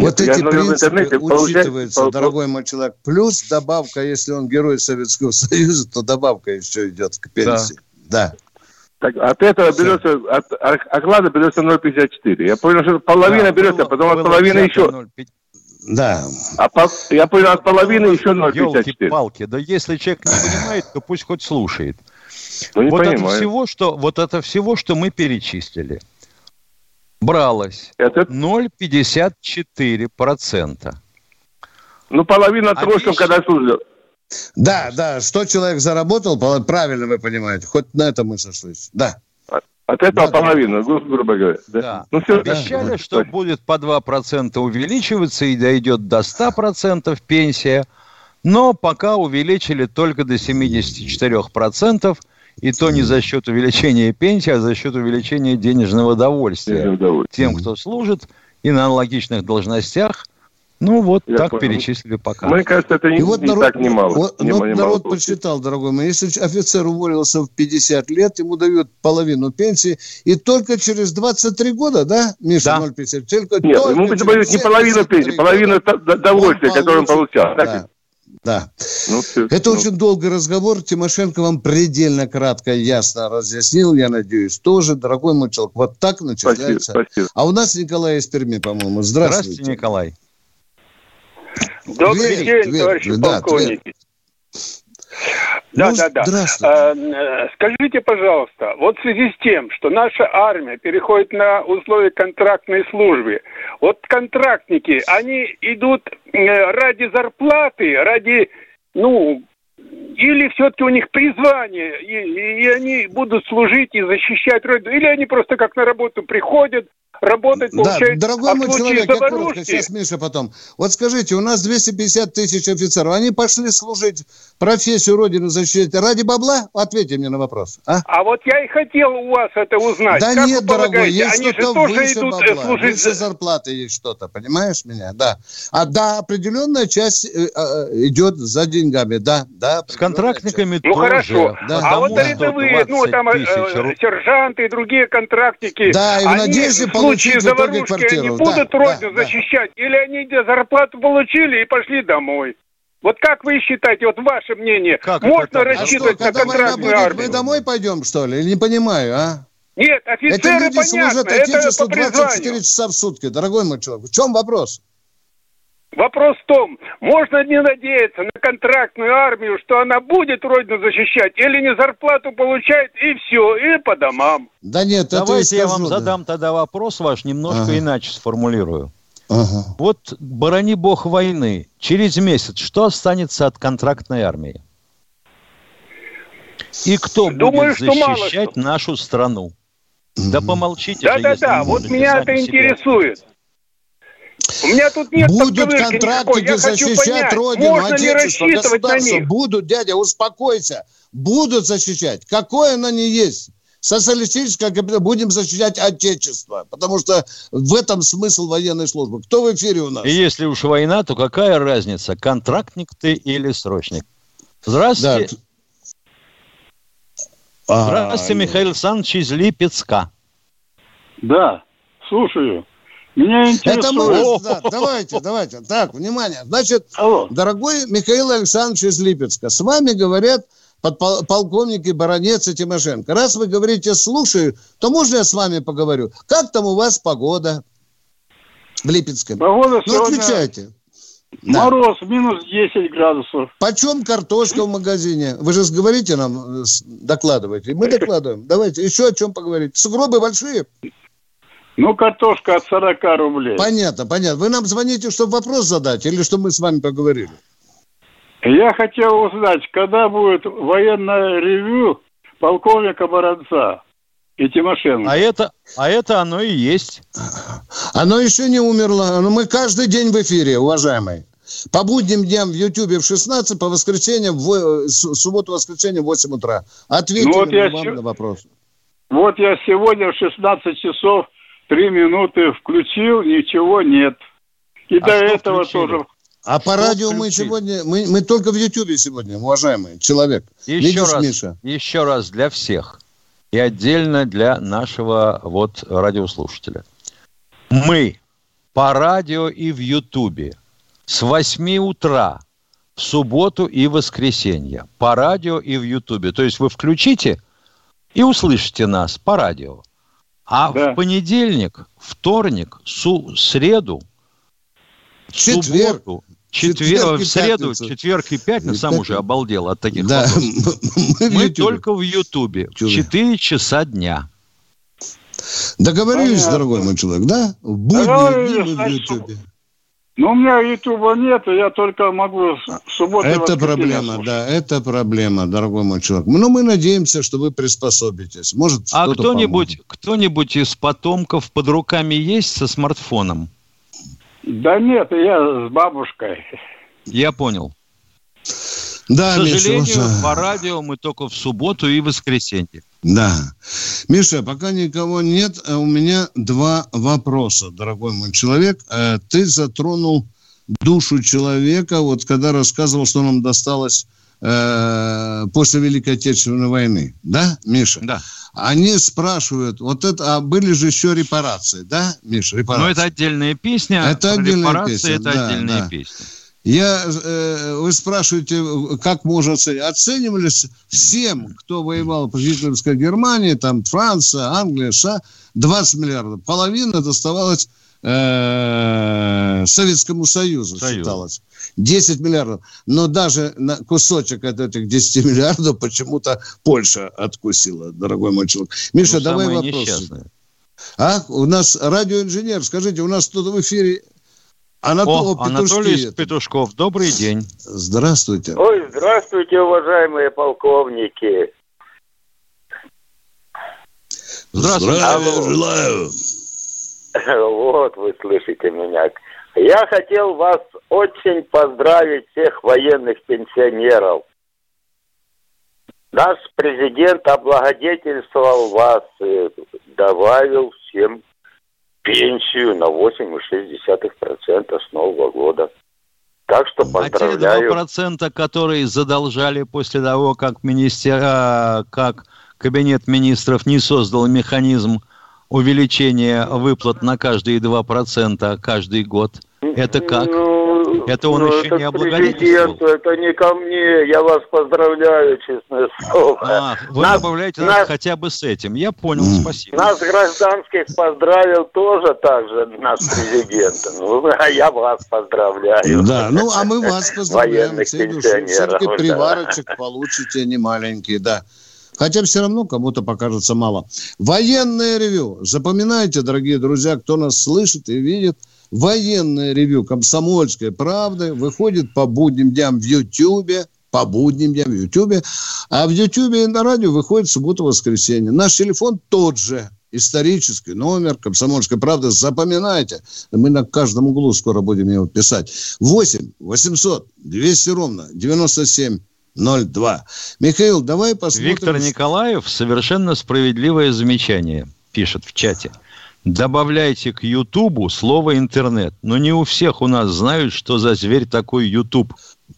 [SPEAKER 2] Вот Нет, эти принципы учитываются, получать... дорогой мой человек. Плюс добавка, если он герой Советского Союза, то добавка еще идет к пенсии. Да. да.
[SPEAKER 10] Так, от этого берется, от оклада берется 0,54. Я понял, что половина да, берется, было, потом от половины еще... 0,
[SPEAKER 2] да.
[SPEAKER 10] А по, я понял, от половины еще 0,54.
[SPEAKER 3] палки да если человек не понимает, то пусть хоть слушает. Ну, вот, это всего, что, вот это всего, что мы перечислили, бралось это... 0,54%.
[SPEAKER 10] Ну, половина а тростом, когда служил.
[SPEAKER 2] Да, да, что человек заработал, правильно вы понимаете, хоть на это мы сошлись. Да.
[SPEAKER 10] От этого да, половина, да. грубо говоря.
[SPEAKER 3] Да. да. Ну, все, Обещали, да. что будет по 2% увеличиваться и дойдет до 100% пенсия, но пока увеличили только до 74%, и то не за счет увеличения пенсии, а за счет увеличения денежного довольствия тем, кто служит, и на аналогичных должностях – ну вот Я так понял. перечислили пока.
[SPEAKER 10] Мне кажется, это не, вот не народ, так немало.
[SPEAKER 2] Вот, не, вот не народ мало посчитал, дорогой мой, если офицер уволился в 50 лет, ему дают половину пенсии, и только через 23 года, да, Миша, да. 0,50? Только,
[SPEAKER 10] Нет, только ему дают не половину пенсии, половину довольствия, которое он получал.
[SPEAKER 2] Да. Да. Ну, все, Это ну. очень долгий разговор. Тимошенко вам предельно кратко и ясно разъяснил, я надеюсь, тоже. Дорогой мой человек, вот так начинается. Спасибо, спасибо. А у нас Николай из Перми, по-моему. Здравствуйте. Здравствуйте,
[SPEAKER 3] Николай.
[SPEAKER 11] Добрый Дверь, день, дверь, товарищи да, полковники. Дверь. Да, ну, да, да. А, э, скажите, пожалуйста, вот в связи с тем, что наша армия переходит на условия контрактной службы, вот контрактники, они идут э, ради зарплаты, ради, ну, или все-таки у них призвание, и, и они будут служить и защищать родину, или они просто как на работу приходят, работать, получать
[SPEAKER 2] да, дорогой мой человек, я коротко, сейчас Миша потом. Вот скажите, у нас 250 тысяч офицеров, они пошли служить профессию Родину защищать ради бабла? Ответьте мне на вопрос. А,
[SPEAKER 11] а вот я и хотел у вас это узнать.
[SPEAKER 2] Да как нет, дорогой, есть что-то выше идут э, бабла, служить... выше зарплаты есть что-то, понимаешь меня? Да. А да, определенная часть э, э, идет за деньгами, да, да.
[SPEAKER 3] С контрактниками
[SPEAKER 11] часть. Ну тоже. хорошо, да, а вот рядовые, ну там э, сержанты и другие контрактники,
[SPEAKER 2] да, и в надежде
[SPEAKER 11] они случае заварушки они будут да, родину да, защищать? Да. Или они зарплату получили и пошли домой? Вот как вы считаете, вот ваше мнение, как можно рассчитывать а что, на контрактную армию?
[SPEAKER 2] Мы домой пойдем, что ли? Не понимаю, а?
[SPEAKER 11] Нет, офицеры, это люди понятно,
[SPEAKER 2] служат Отечеству 24 часа в сутки, дорогой мой человек. В чем вопрос?
[SPEAKER 11] Вопрос в том, можно не надеяться на контрактную армию, что она будет родину защищать, или не зарплату получает, и все, и по домам.
[SPEAKER 3] Да нет, Давайте я, я вам да. задам тогда вопрос ваш, немножко ага. иначе сформулирую. Ага. Вот, борони бог войны, через месяц что останется от контрактной армии? И кто Думаю, будет защищать нашу страну? Да помолчите
[SPEAKER 11] да, же, Да, да, да, вот меня это интересует. У меня тут нет
[SPEAKER 2] Будут контрактники защищать Родину, Можно Отечество, государство. Будут, дядя, успокойся. Будут защищать. Какое оно не есть. Социалистическое будем защищать Отечество. Потому что в этом смысл военной службы. Кто в эфире у нас?
[SPEAKER 3] И если уж война, то какая разница, контрактник ты или срочник? Здравствуйте. Да. Здравствуйте, Михаил Александрович из Липецка.
[SPEAKER 11] Да, слушаю. Меня интересует... Это мы
[SPEAKER 2] да, давайте, давайте. Так, внимание. Значит, Алло. дорогой Михаил Александрович из Липецка, с вами говорят подполковники Баранец и Тимошенко. Раз вы говорите «слушаю», то можно я с вами поговорю? Как там у вас погода в Липецком?
[SPEAKER 11] Погода ну, сегодня... отвечайте. Мороз да. минус 10 градусов.
[SPEAKER 2] Почем картошка в магазине? Вы же говорите нам, э, докладывайте. Мы докладываем. Давайте еще о чем поговорить. Сугробы большие?
[SPEAKER 11] Ну, картошка от 40 рублей.
[SPEAKER 2] Понятно, понятно. Вы нам звоните, чтобы вопрос задать, или чтобы мы с вами поговорили?
[SPEAKER 11] Я хотел узнать, когда будет военное ревю полковника Боронца и Тимошенко.
[SPEAKER 3] А это, а это оно и есть.
[SPEAKER 2] Оно еще не умерло. Но мы каждый день в эфире, уважаемые. По будним дням в Ютьюбе в 16, по воскресеньям, в субботу-воскресенье в 8 утра. Ответим ну, вот вам я... на вопрос.
[SPEAKER 11] Вот я сегодня в 16 часов Три минуты включил, ничего нет. И а до этого включили? тоже.
[SPEAKER 2] А по радио мы сегодня, мы, мы только в Ютьюбе сегодня, уважаемый человек.
[SPEAKER 3] Еще Видишь, раз, Миша? еще раз для всех и отдельно для нашего вот радиослушателя. Мы по радио и в Ютубе с 8 утра в субботу и воскресенье по радио и в Ютубе. То есть вы включите и услышите нас по радио. А да. в понедельник, вторник, су, среду, четверг, субботу, четверг, в среду, пятница. четверг и пятницу, сам уже обалдел от таких да. Мы, Мы только в Ютубе. Четыре часа дня.
[SPEAKER 2] Договорились, Понятно. дорогой мой человек, да? В будни
[SPEAKER 11] в Ютубе. Ну, у меня Ютуба нет, я только могу субботу
[SPEAKER 2] Это проблема, слушать. да, это проблема, дорогой мой человек. Но ну, мы надеемся, что вы приспособитесь. Может,
[SPEAKER 3] а кто-нибудь, кто-нибудь из потомков под руками есть со смартфоном?
[SPEAKER 11] Да нет, я с бабушкой.
[SPEAKER 3] Я понял.
[SPEAKER 2] Да,
[SPEAKER 3] К сожалению, Миша, по радио мы только в субботу и воскресенье.
[SPEAKER 2] Да. Миша, пока никого нет, э, у меня два вопроса, дорогой мой человек. Э, ты затронул душу человека, вот когда рассказывал, что нам досталось э, после Великой Отечественной войны. Да, Миша?
[SPEAKER 3] Да.
[SPEAKER 2] Они спрашивают, вот это, а были же еще репарации, да, Миша, репарации?
[SPEAKER 3] Ну, это отдельная песня.
[SPEAKER 2] Это отдельная песня,
[SPEAKER 3] это да, отдельная да. песня.
[SPEAKER 2] Я, э, вы спрашиваете, как можно оценивать? Оценивались всем, кто воевал по Гитлеровской Германии, там Франция, Англия, США, 20 миллиардов. Половина доставалась э, Советскому Союзу, Союз. считалось. 10 миллиардов. Но даже на кусочек от этих 10 миллиардов почему-то Польша откусила, дорогой мой человек. Миша, ну, давай вопрос. А? У нас радиоинженер, скажите, у нас тут в эфире
[SPEAKER 3] Анатол... О, Анатолий Петушков, добрый день.
[SPEAKER 2] Здравствуйте.
[SPEAKER 12] Ой, здравствуйте, уважаемые полковники.
[SPEAKER 2] Здравствуйте. Здравия желаю.
[SPEAKER 12] Вот, вы слышите меня. Я хотел вас очень поздравить, всех военных пенсионеров. Наш президент облагодетельствовал вас и добавил всем пенсию на 8,6% с Нового года. Так что поздравляю.
[SPEAKER 3] А те 2%, которые задолжали после того, как, министер... Как Кабинет министров не создал механизм увеличения выплат на каждые 2% каждый год, это как?
[SPEAKER 12] Ну,
[SPEAKER 3] Это он ну, еще это не облагодетельствовал?
[SPEAKER 12] Это не ко мне. Я вас поздравляю, честное слово. А,
[SPEAKER 3] вы нас, добавляете нас, нас хотя бы с этим. Я понял, спасибо.
[SPEAKER 12] Нас гражданских поздравил тоже так же наш президент. Ну, а я вас поздравляю.
[SPEAKER 2] Да, ну а мы вас поздравляем. Все-таки приварочек да. получите немаленький, да. Хотя все равно кому-то покажется мало. Военное ревю. Запоминайте, дорогие друзья, кто нас слышит и видит – Военное ревю «Комсомольской правды» выходит по будним дням в Ютьюбе, по будним дням в Ютьюбе, а в Ютьюбе и на радио выходит суббота-воскресенье. Наш телефон тот же, исторический номер «Комсомольской правды». Запоминайте. Мы на каждом углу скоро будем его писать. 8 800 200 ровно 97 02. Михаил, давай посмотрим.
[SPEAKER 3] Виктор Николаев совершенно справедливое замечание пишет в чате – добавляйте к Ютубу слово интернет. Но не у всех у нас знают, что за зверь такой Ютуб.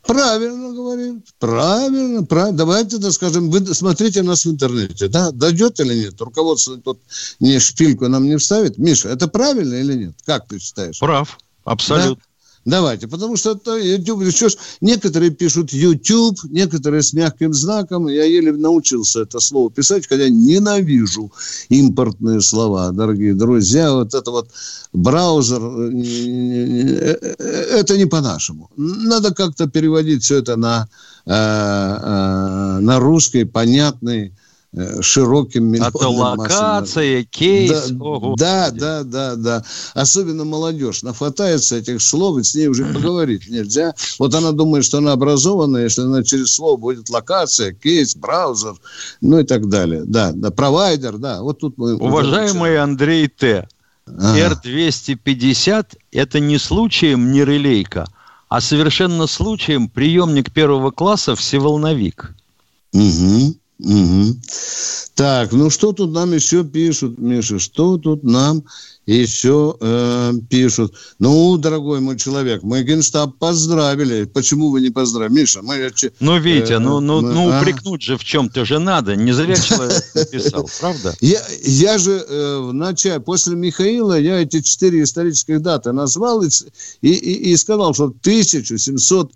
[SPEAKER 2] Правильно говорит. Правильно, правильно. Давайте, так скажем, вы смотрите нас в интернете. Да? Дойдет или нет? Руководство тут не шпильку нам не вставит. Миша, это правильно или нет? Как ты считаешь?
[SPEAKER 3] Прав. Абсолютно. Да?
[SPEAKER 2] Давайте, потому что это YouTube, еще некоторые пишут YouTube, некоторые с мягким знаком. Я еле научился это слово писать, хотя ненавижу импортные слова, дорогие друзья. Вот это вот браузер, э, э, это не по-нашему. Надо как-то переводить все это на, э, на русский, понятный, Э, широким
[SPEAKER 3] А то локация, кейс.
[SPEAKER 2] Да, О, да, да, да, да. Особенно молодежь нафатается этих слов, и с ней уже поговорить нельзя. Вот она думает, что она образованная, если она через слово будет локация, кейс, браузер, ну и так далее. Да, да, провайдер, да. Вот тут мы...
[SPEAKER 3] Уважаемый Андрей Т. Ага. Р-250 – это не случаем не релейка, а совершенно случаем приемник первого класса всеволновик.
[SPEAKER 2] Угу. Угу. Так, ну что тут нам еще пишут, Миша? Что тут нам еще э, пишут? Ну, дорогой мой человек, мы Генштаб поздравили. Почему вы не поздравили? Миша, мы...
[SPEAKER 3] Ну, Витя, э, ну, ну, мы, ну а? упрекнуть же в чем-то же надо. Не зря человек написал, правда?
[SPEAKER 2] Я, я же э, в начале, после Михаила, я эти четыре исторических даты назвал и, и, и сказал, что 1700 в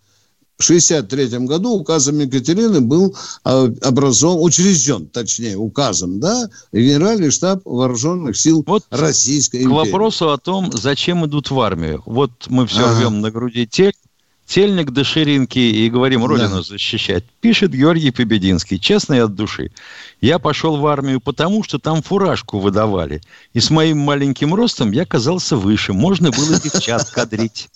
[SPEAKER 2] 1963 году указом Екатерины был а, образован, учрежден, точнее, указом, да, Генеральный штаб вооруженных сил вот Российской империи.
[SPEAKER 3] К вопросу о том, зачем идут в армию. Вот мы все ага. рвем на груди тель, тельник до ширинки и говорим родину да. защищать. Пишет Георгий Побединский, честно и от души. Я пошел в армию потому, что там фуражку выдавали. И с моим маленьким ростом я казался выше. Можно было девчат кадрить.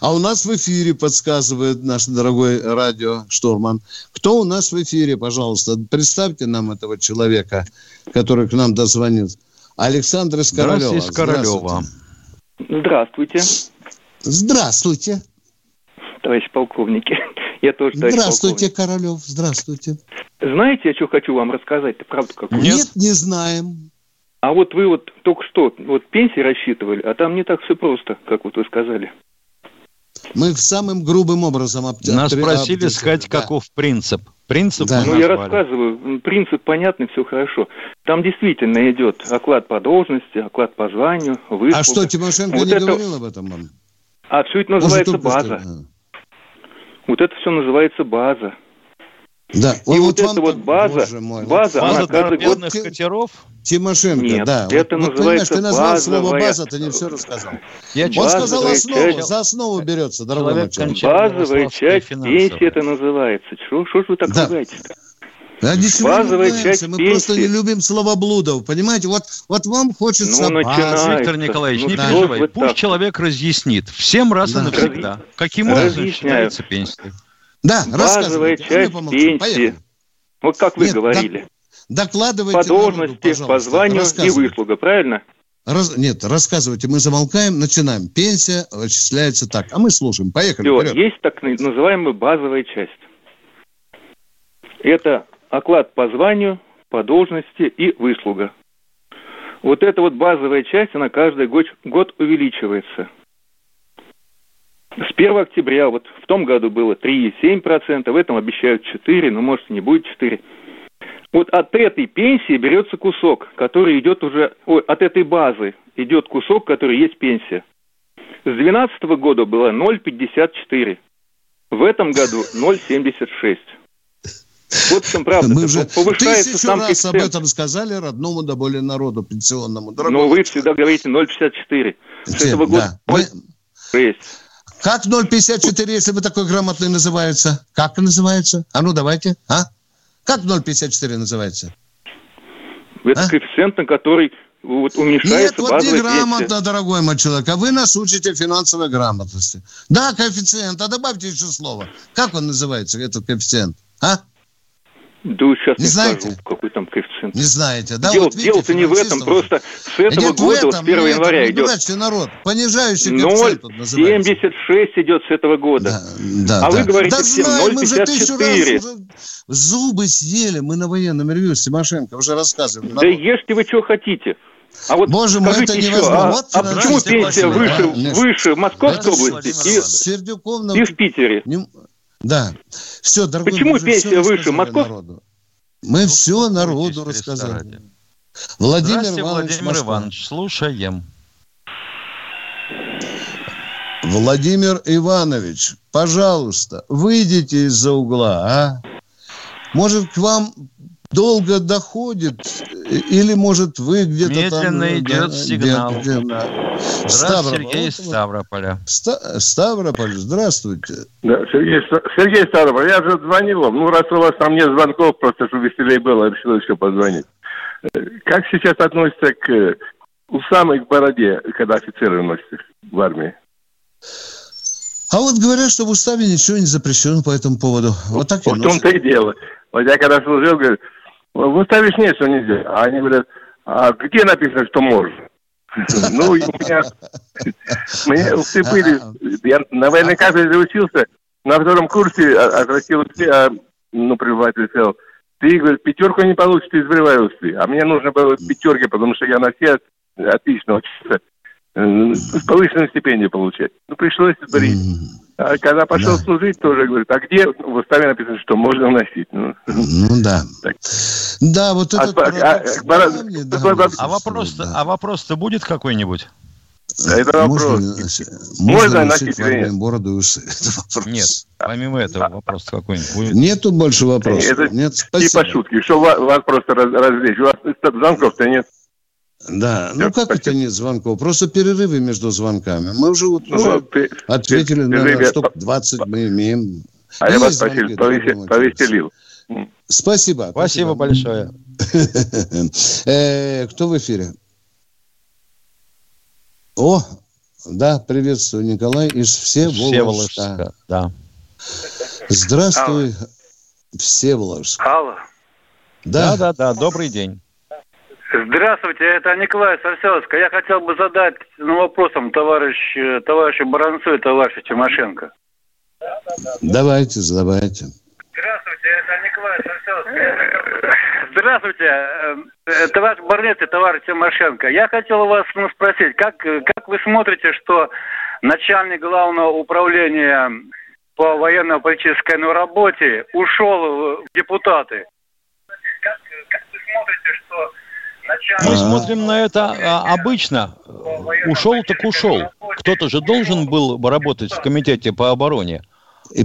[SPEAKER 2] А у нас в эфире подсказывает наш дорогой радиоштурман. Кто у нас в эфире, пожалуйста? Представьте нам этого человека, который к нам дозвонит. Александр из Королева.
[SPEAKER 3] Здравствуйте, из Королева.
[SPEAKER 13] Здравствуйте.
[SPEAKER 2] Здравствуйте.
[SPEAKER 13] Товарищ полковники.
[SPEAKER 2] Я тоже Здравствуйте, полковник. Королев. Здравствуйте.
[SPEAKER 13] Знаете, я что хочу вам рассказать? Это правда как
[SPEAKER 2] Нет, Нет, не знаем.
[SPEAKER 13] А вот вы вот только что вот пенсии рассчитывали, а там не так все просто, как вот вы сказали.
[SPEAKER 2] Мы самым грубым образом
[SPEAKER 3] обтя... Нас просили обтя... сказать, да. каков принцип. Принцип
[SPEAKER 13] да. Ну, я рассказываю. Принцип понятный, все хорошо. Там действительно идет оклад по должности, оклад по званию, выслуга.
[SPEAKER 2] А что, Тимошенко вот не это... говорил об этом вам?
[SPEAKER 13] А все это называется Может, база. Что... Вот это все называется база.
[SPEAKER 2] Да.
[SPEAKER 13] И вот, вот эта вот база, мой, база,
[SPEAKER 3] база она каждый год... катеров?
[SPEAKER 2] Тимошенко,
[SPEAKER 13] Нет,
[SPEAKER 2] да.
[SPEAKER 13] это вот, называется
[SPEAKER 2] ты назвал базовая... слово база, ты не все рассказал. Я Он сказал основу, часть... за основу берется, дорогой мой
[SPEAKER 13] Базовая часть пенсии это называется. Что, ж вы так да. ругаете-то?
[SPEAKER 2] Да ничего Базовая не часть мы пенсии. просто не любим словоблудов, понимаете? Вот, вот вам хочется
[SPEAKER 3] ну, Виктор Николаевич, ну, не переживай, вот пусть так. человек разъяснит всем раз да. и навсегда, каким образом считается пенсия.
[SPEAKER 13] Да, Базовая часть пенсии. Поехали. Вот как вы Нет, говорили.
[SPEAKER 2] Докладывайте.
[SPEAKER 13] По должности, народу, по званию и выслуга, правильно?
[SPEAKER 2] Раз, нет, рассказывайте. Мы замолкаем, начинаем. Пенсия отчисляется так. А мы слушаем. Поехали.
[SPEAKER 13] Все, вперед. есть так называемая базовая часть. Это оклад по званию, по должности и выслуга. Вот эта вот базовая часть, она каждый год, год увеличивается. С 1 октября, вот в том году было 3,7%, в этом обещают 4, но может не будет 4. Вот от этой пенсии берется кусок, который идет уже, ой, от этой базы идет кусок, который есть пенсия. С 2012 года было 0,54. В этом году 0,76. Вот в чем правда.
[SPEAKER 2] Мы уже повышается тысячу сам раз коэффициент. об этом сказали родному да более народу пенсионному.
[SPEAKER 13] Дорогой Но вы всегда говорите 0,54. С этого года да. 0,6.
[SPEAKER 2] Как 0,54, если вы такой грамотный называется? Как называется? А ну давайте, а? Как 0,54 называется?
[SPEAKER 13] Это а? коэффициент, на который вот уменьшается
[SPEAKER 2] Нет, вот неграмотно, дорогой мой человек. А вы нас учите финансовой грамотности. Да, коэффициент. А добавьте еще слово. Как он называется, этот коэффициент? А?
[SPEAKER 13] Да сейчас не, не знаете? скажу, какой там коэффициент.
[SPEAKER 2] Не знаете, да?
[SPEAKER 13] Дело, вот видите, дело-то не в этом, просто с этого Нет, года, этом, вот с 1 января этом, идет...
[SPEAKER 2] Все народ, понижающий коэффициент
[SPEAKER 13] 0,76 идет с этого года. Да, да, а да. вы говорите да, всем 0,54.
[SPEAKER 2] Зубы съели, мы на военном ревью с Тимошенко уже рассказывали.
[SPEAKER 13] Да ешьте вы что хотите. А вот
[SPEAKER 2] Боже мой, это еще, невозможно.
[SPEAKER 13] А, вот, а почему пенсия выше, да, выше в Московской области и, и в Питере? Не,
[SPEAKER 2] да. Все, дорогой,
[SPEAKER 13] Почему пенсия выше? Москов...
[SPEAKER 2] Мы ну, все народу рассказали.
[SPEAKER 3] Владимир Иванович, Владимир Москва. Иванович, слушаем.
[SPEAKER 2] Владимир Иванович, пожалуйста, выйдите из-за угла, а? Может, к вам долго доходит, или, может, вы где-то
[SPEAKER 3] Медленно там... идет да, сигнал. Где, где, Здравствуйте, Ставрополь. Сергей Ставрополя.
[SPEAKER 2] Ста- Ставрополь, здравствуйте.
[SPEAKER 10] Да, Сергей, Сергей Ставрополь, я же звонил вам. Ну, раз у вас там нет звонков, просто чтобы веселее было, решил еще позвонить. Как сейчас относится к усам и к бороде, когда офицеры носят в армии?
[SPEAKER 2] А вот говорят, что в уставе ничего не запрещено по этому поводу. Вот так
[SPEAKER 10] В том-то и дело. Вот я когда служил, говорю, в уставе нет, что нельзя. А они говорят, а где написано, что можно? Ну, у меня... Мне были... Я на военной кафедре учился. На втором курсе отрастил усы, а, ну, преподаватель сказал, ты, говорит, пятерку не получишь, ты усы. А мне нужно было пятерки, потому что я на все отлично учился. С повышенной стипендию получать. Ну, пришлось брить. А когда пошел да. служить, тоже говорит, а где в уставе написано, что можно носить?
[SPEAKER 2] Ну, ну да. Так. Да, вот это... А, а,
[SPEAKER 3] а, а, вопрос-то, да. а вопрос-то будет какой-нибудь?
[SPEAKER 10] Это вопрос.
[SPEAKER 2] Можно, можно носить или бороду и усы?
[SPEAKER 3] Нет, помимо этого вопрос какой-нибудь будет?
[SPEAKER 2] Нету больше вопросов.
[SPEAKER 10] Это нет, спасибо. типа шутки, что вас, вас просто развлечь. У вас звонков-то нет.
[SPEAKER 2] Да, ну как спасибо. это нет звонков? Просто перерывы между звонками. Мы уже, вот, ну, уже ты, ответили ты, на штук 20 мы имеем.
[SPEAKER 10] А я вас звонки, повеселил.
[SPEAKER 2] Спасибо.
[SPEAKER 3] Спасибо большое.
[SPEAKER 2] Э, кто в эфире? О, да, приветствую, Николай из Всеволожска.
[SPEAKER 3] Да.
[SPEAKER 2] Здравствуй, Всеволожск.
[SPEAKER 14] Алло.
[SPEAKER 3] Да, да, да, добрый день.
[SPEAKER 14] Здравствуйте, это Николай Сарселовска. Я хотел бы задать ну, вопросом товарищ, товарищу Баранцу и товарищу Тимошенко.
[SPEAKER 2] Давайте, задавайте.
[SPEAKER 14] Здравствуйте, это Николай Сарселовска. Здравствуйте, э, товарищ Барнец и товарищ Тимошенко. Я хотел вас ну, спросить, как, как вы смотрите, что начальник главного управления по военно-политической ну, работе ушел в депутаты? Как, как вы смотрите, что
[SPEAKER 3] мы смотрим на это а, обычно. Ушел так ушел. Кто-то же должен был работать в комитете по обороне.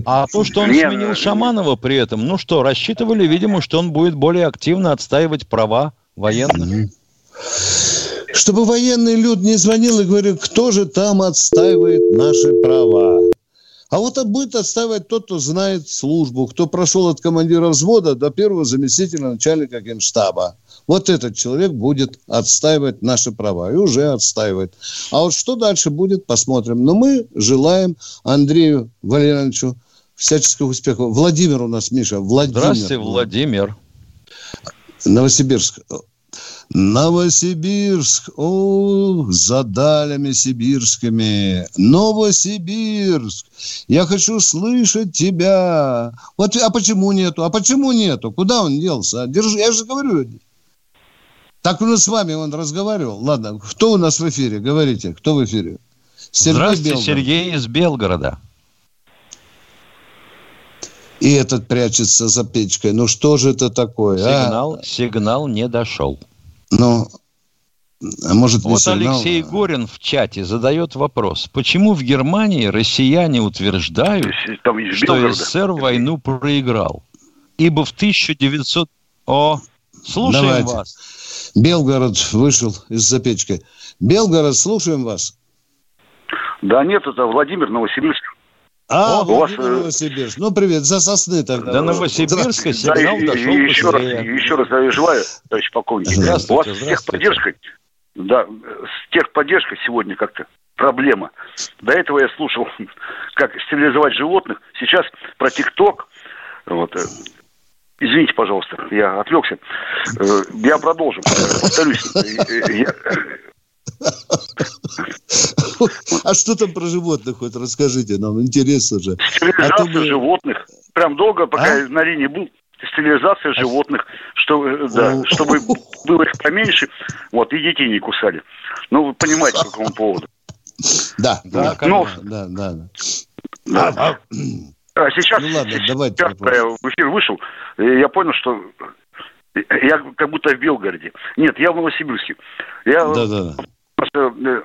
[SPEAKER 3] А то, что он сменил Шаманова при этом, ну что, рассчитывали, видимо, что он будет более активно отстаивать права военных.
[SPEAKER 2] Чтобы военный люд не звонил и говорил, кто же там отстаивает наши права. А вот будет отстаивать тот, кто знает службу, кто прошел от командира взвода до первого заместителя начальника генштаба. Вот этот человек будет отстаивать наши права и уже отстаивает. А вот что дальше будет, посмотрим. Но мы желаем Андрею Валерьяновичу всяческих успехов. Владимир у нас, Миша. Владимир.
[SPEAKER 3] Здравствуйте, Владимир.
[SPEAKER 2] Новосибирск. Новосибирск, о, за далями сибирскими. Новосибирск, я хочу слышать тебя. Вот, а почему нету? А почему нету? Куда он делся? Держи, я же говорю, так у нас с вами он разговаривал. Ладно, кто у нас в эфире? Говорите, кто в эфире?
[SPEAKER 3] Сергей Здравствуйте, Белгород. Сергей из Белгорода.
[SPEAKER 2] И этот прячется за печкой. Ну что же это такое?
[SPEAKER 3] А? Сигнал, а? сигнал не дошел.
[SPEAKER 2] Ну,
[SPEAKER 3] А может, вот сигнал... Алексей Горин в чате задает вопрос. Почему в Германии россияне утверждают, Там что СССР войну проиграл? Ибо в 1900... О, слушаем Давайте. вас.
[SPEAKER 2] Белгород вышел из-за печки. Белгород, слушаем вас.
[SPEAKER 7] Да нет, это Владимир Новосибирск.
[SPEAKER 2] А, О, у вас... Э, Новосибирск. Ну, привет, за сосны тогда.
[SPEAKER 3] До Новосибирска сигнал да, дошел
[SPEAKER 7] еще раз, еще раз желаю, товарищ полковник. У вас с техподдержкой, да, с техподдержкой сегодня как-то проблема. До этого я слушал, как стерилизовать животных. Сейчас про ТикТок. Вот. Э, извините, пожалуйста, я отвлекся. Э, я продолжу. Повторюсь. Я,
[SPEAKER 2] а что там про животных хоть расскажите нам, интересно же.
[SPEAKER 7] Стерилизация а мы... животных. Прям долго, пока а? на линии был, стерилизация а... животных, что, э, да, чтобы было их поменьше, вот, и детей не кусали. Ну, вы понимаете, по какому поводу.
[SPEAKER 2] Да, да,
[SPEAKER 7] ну,
[SPEAKER 2] да, да.
[SPEAKER 7] да. А, а сейчас, ну, ладно, давайте сейчас я в эфир вышел, я понял, что я как будто в Белгороде. Нет, я в Новосибирске. Я да, да. Э,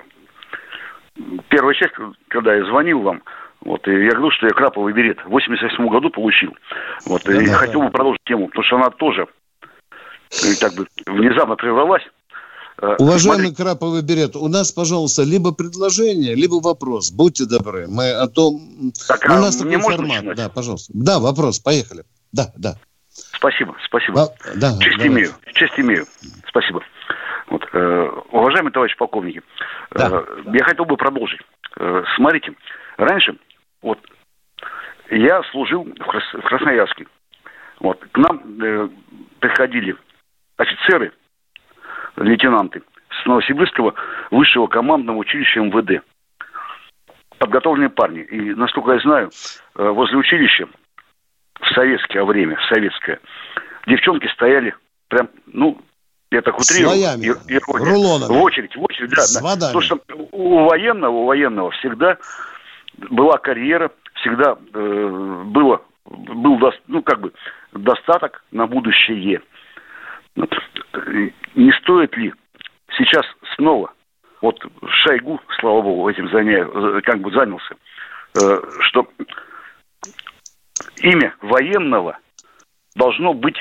[SPEAKER 7] первая часть, когда я звонил вам, вот, и я говорил, что я краповый берет в 88 году получил. Вот, да, и да, хотел бы продолжить тему, потому что она тоже как бы внезапно прервалась.
[SPEAKER 2] Э, Уважаемый Смотри. краповый берет, у нас, пожалуйста, либо предложение, либо вопрос. Будьте добры. Мы о том...
[SPEAKER 7] Так,
[SPEAKER 2] ну,
[SPEAKER 7] у
[SPEAKER 2] нас такой формат. Начинать? Да, пожалуйста. Да, вопрос. Поехали. Да, да.
[SPEAKER 7] Спасибо, спасибо. А, да, честь давайте. имею, честь имею. Спасибо. Вот, э, уважаемые товарищи полковники, да. э, я хотел бы продолжить. Э, смотрите, раньше, вот, я служил в, Крас- в Красноярске. Вот, к нам э, приходили офицеры, лейтенанты с Новосибирского высшего командного училища МВД. Подготовленные парни. И, насколько я знаю, э, возле училища в советское время, в советское, девчонки стояли прям, ну, я так утрирую.
[SPEAKER 2] Слоями, и, и,
[SPEAKER 7] рулонами. В очередь, в очередь, да. С да. Потому что у военного, у военного всегда была карьера, всегда э, было, был, ну, как бы, достаток на будущее. Вот. Не стоит ли сейчас снова, вот Шойгу, слава богу, этим заня, как бы занялся, э, что имя военного должно быть,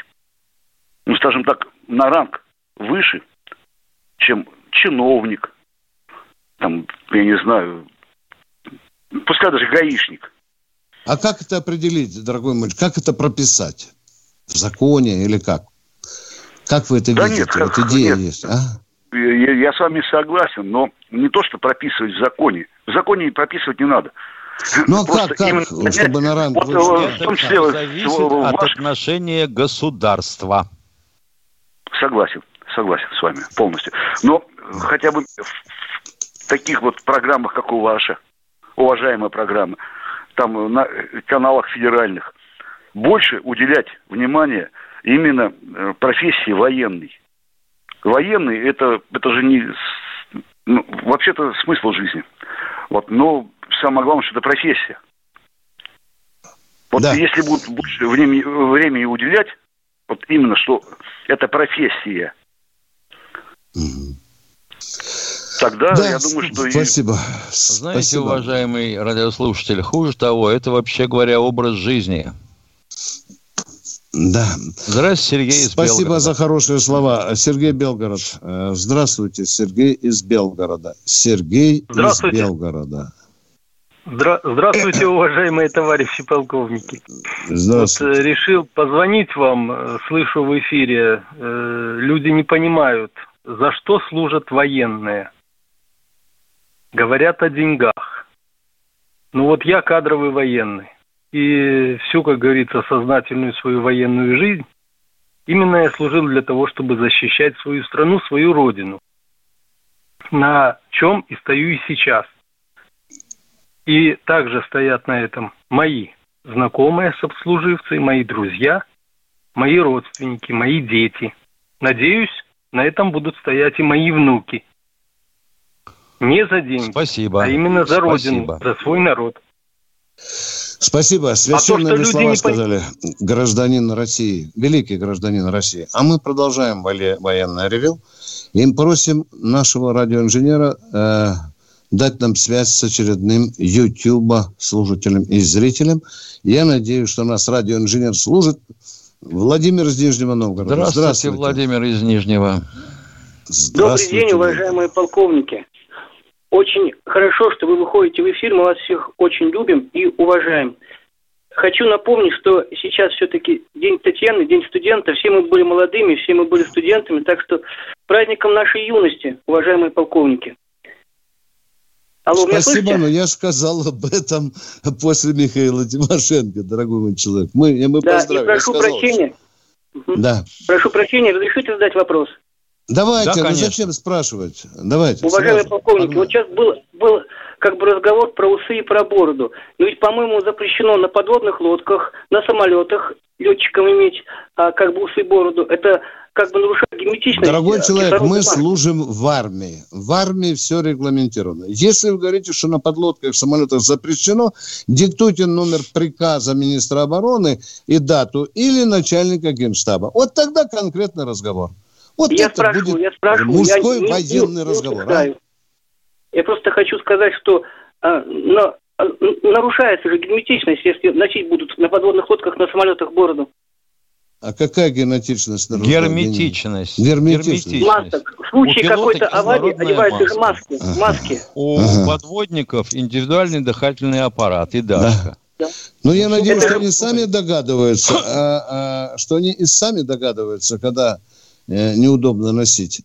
[SPEAKER 7] ну, скажем так, на ранг выше, чем чиновник, там, я не знаю, пускай даже гаишник.
[SPEAKER 2] А как это определить, дорогой мой, как это прописать? В законе или как? Как вы это да видите? Нет, вот идея нет. есть, а?
[SPEAKER 7] Я, я с вами согласен, но не то, что прописывать в законе. В законе прописывать не надо.
[SPEAKER 2] Ну а как, как именно, чтобы на ранг вот,
[SPEAKER 3] э, в том числе, зависит от ваш... отношения государства.
[SPEAKER 7] Согласен согласен с вами полностью. Но хотя бы в таких вот программах, как у ваша, уважаемая программа, там на каналах федеральных, больше уделять внимание именно э, профессии военной. Военный это, это же не ну, вообще-то смысл жизни. Вот, но самое главное, что это профессия. Вот да. если будут больше времени, времени уделять, вот именно что это профессия, Тогда да, я думаю, что...
[SPEAKER 2] Спасибо.
[SPEAKER 3] И... Знаете, спасибо. уважаемый радиослушатель, хуже того, это, вообще говоря, образ жизни.
[SPEAKER 2] Да.
[SPEAKER 3] Здравствуйте, Сергей из
[SPEAKER 2] Спасибо
[SPEAKER 3] Белгорода.
[SPEAKER 2] за хорошие слова. Сергей Белгород. Э, здравствуйте, Сергей из Белгорода. Сергей из Белгорода.
[SPEAKER 15] Здра- Здравствуйте, уважаемые товарищи полковники. Здравствуйте. Вот, э, решил позвонить вам, э, слышу в эфире, люди не понимают, за что служат военные? Говорят о деньгах. Ну вот я кадровый военный. И всю, как говорится, сознательную свою военную жизнь именно я служил для того, чтобы защищать свою страну, свою родину. На чем и стою и сейчас. И также стоят на этом мои знакомые сослуживцы, мои друзья, мои родственники, мои дети. Надеюсь, на этом будут стоять и мои внуки. Не за деньги,
[SPEAKER 3] Спасибо.
[SPEAKER 15] а именно за Спасибо. родину, за свой народ.
[SPEAKER 2] Спасибо. Священные а то, слова сказали не... гражданин России, великий гражданин России. А мы продолжаем военный ревел. И просим нашего радиоинженера э, дать нам связь с очередным YouTube служителем и зрителем. Я надеюсь, что нас радиоинженер служит. Владимир из Нижнего Новгорода.
[SPEAKER 3] Здравствуйте, Здравствуйте. Владимир из Нижнего.
[SPEAKER 16] Добрый день, уважаемые полковники. Очень хорошо, что вы выходите в эфир. Мы вас всех очень любим и уважаем. Хочу напомнить, что сейчас все-таки День Татьяны, День студента. Все мы были молодыми, все мы были студентами. Так что праздником нашей юности, уважаемые полковники.
[SPEAKER 2] Алло, Спасибо, но я сказал об этом после Михаила Тимошенко, дорогой мой человек. Мы, мы
[SPEAKER 16] да, поздравим. и прошу прощения.
[SPEAKER 2] Да.
[SPEAKER 16] Прошу прощения, разрешите задать вопрос?
[SPEAKER 2] Давайте, да, ну зачем спрашивать? Давайте.
[SPEAKER 16] Уважаемые сразу. полковники, вот сейчас был, был как бы разговор про усы и про бороду. Но ведь, по-моему, запрещено на подводных лодках, на самолетах летчикам иметь а, как бы усы и бороду. Это как бы нарушает герметичность.
[SPEAKER 2] Дорогой человек, мы служим в армии. В армии все регламентировано. Если вы говорите, что на подлодках, самолетах запрещено, диктуйте номер приказа министра обороны и дату или начальника генштаба. Вот тогда конкретный разговор. Вот
[SPEAKER 16] я это спрашиваю, будет я спрашиваю,
[SPEAKER 2] мужской
[SPEAKER 16] я
[SPEAKER 2] военный не, не, разговор. а?
[SPEAKER 16] Я просто хочу сказать, что а, на, а, нарушается же герметичность, если носить будут на подводных лодках, на самолетах бороду.
[SPEAKER 2] А какая герметичность?
[SPEAKER 3] Герметичность.
[SPEAKER 2] Герметичность.
[SPEAKER 16] Масок. В случае какой-то аварии одеваются же маски. Ага. маски.
[SPEAKER 3] У ага. подводников индивидуальный дыхательный аппарат и дашка.
[SPEAKER 2] Да. Ну, я надеюсь, что они сами догадываются, а, а, что они и сами догадываются, когда неудобно носить.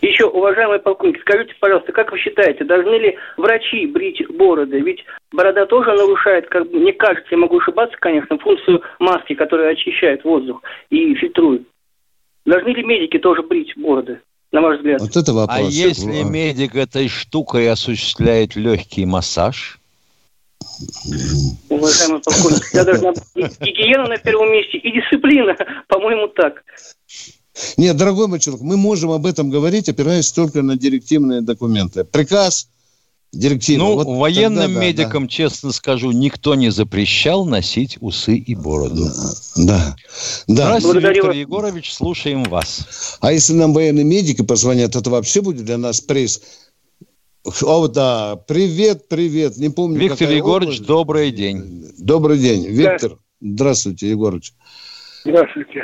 [SPEAKER 16] Еще, уважаемые полковники, скажите, пожалуйста, как вы считаете, должны ли врачи брить бороды? Ведь борода тоже нарушает, как мне кажется, я могу ошибаться, конечно, функцию маски, которая очищает воздух и фильтрует. Должны ли медики тоже брить бороды? на ваш взгляд.
[SPEAKER 3] Вот это вопрос. А если медик этой штукой осуществляет легкий массаж?
[SPEAKER 16] Уважаемый полковник, всегда должна быть гигиена на первом месте и дисциплина, по-моему, так.
[SPEAKER 2] Нет, дорогой мой человек, мы можем об этом говорить, опираясь только на директивные документы. Приказ, директива.
[SPEAKER 3] Ну, вот военным тогда, медикам, да. честно скажу, никто не запрещал носить усы и бороду.
[SPEAKER 2] Да. да.
[SPEAKER 3] Здравствуйте, Благодарю. Виктор Егорович, слушаем вас.
[SPEAKER 2] А если нам военные медики позвонят, это вообще будет для нас приз. О, да, привет, привет. Не помню.
[SPEAKER 3] Виктор Егорович, область. добрый день.
[SPEAKER 2] Добрый день. Виктор, да. здравствуйте, Егорович.
[SPEAKER 11] Здравствуйте.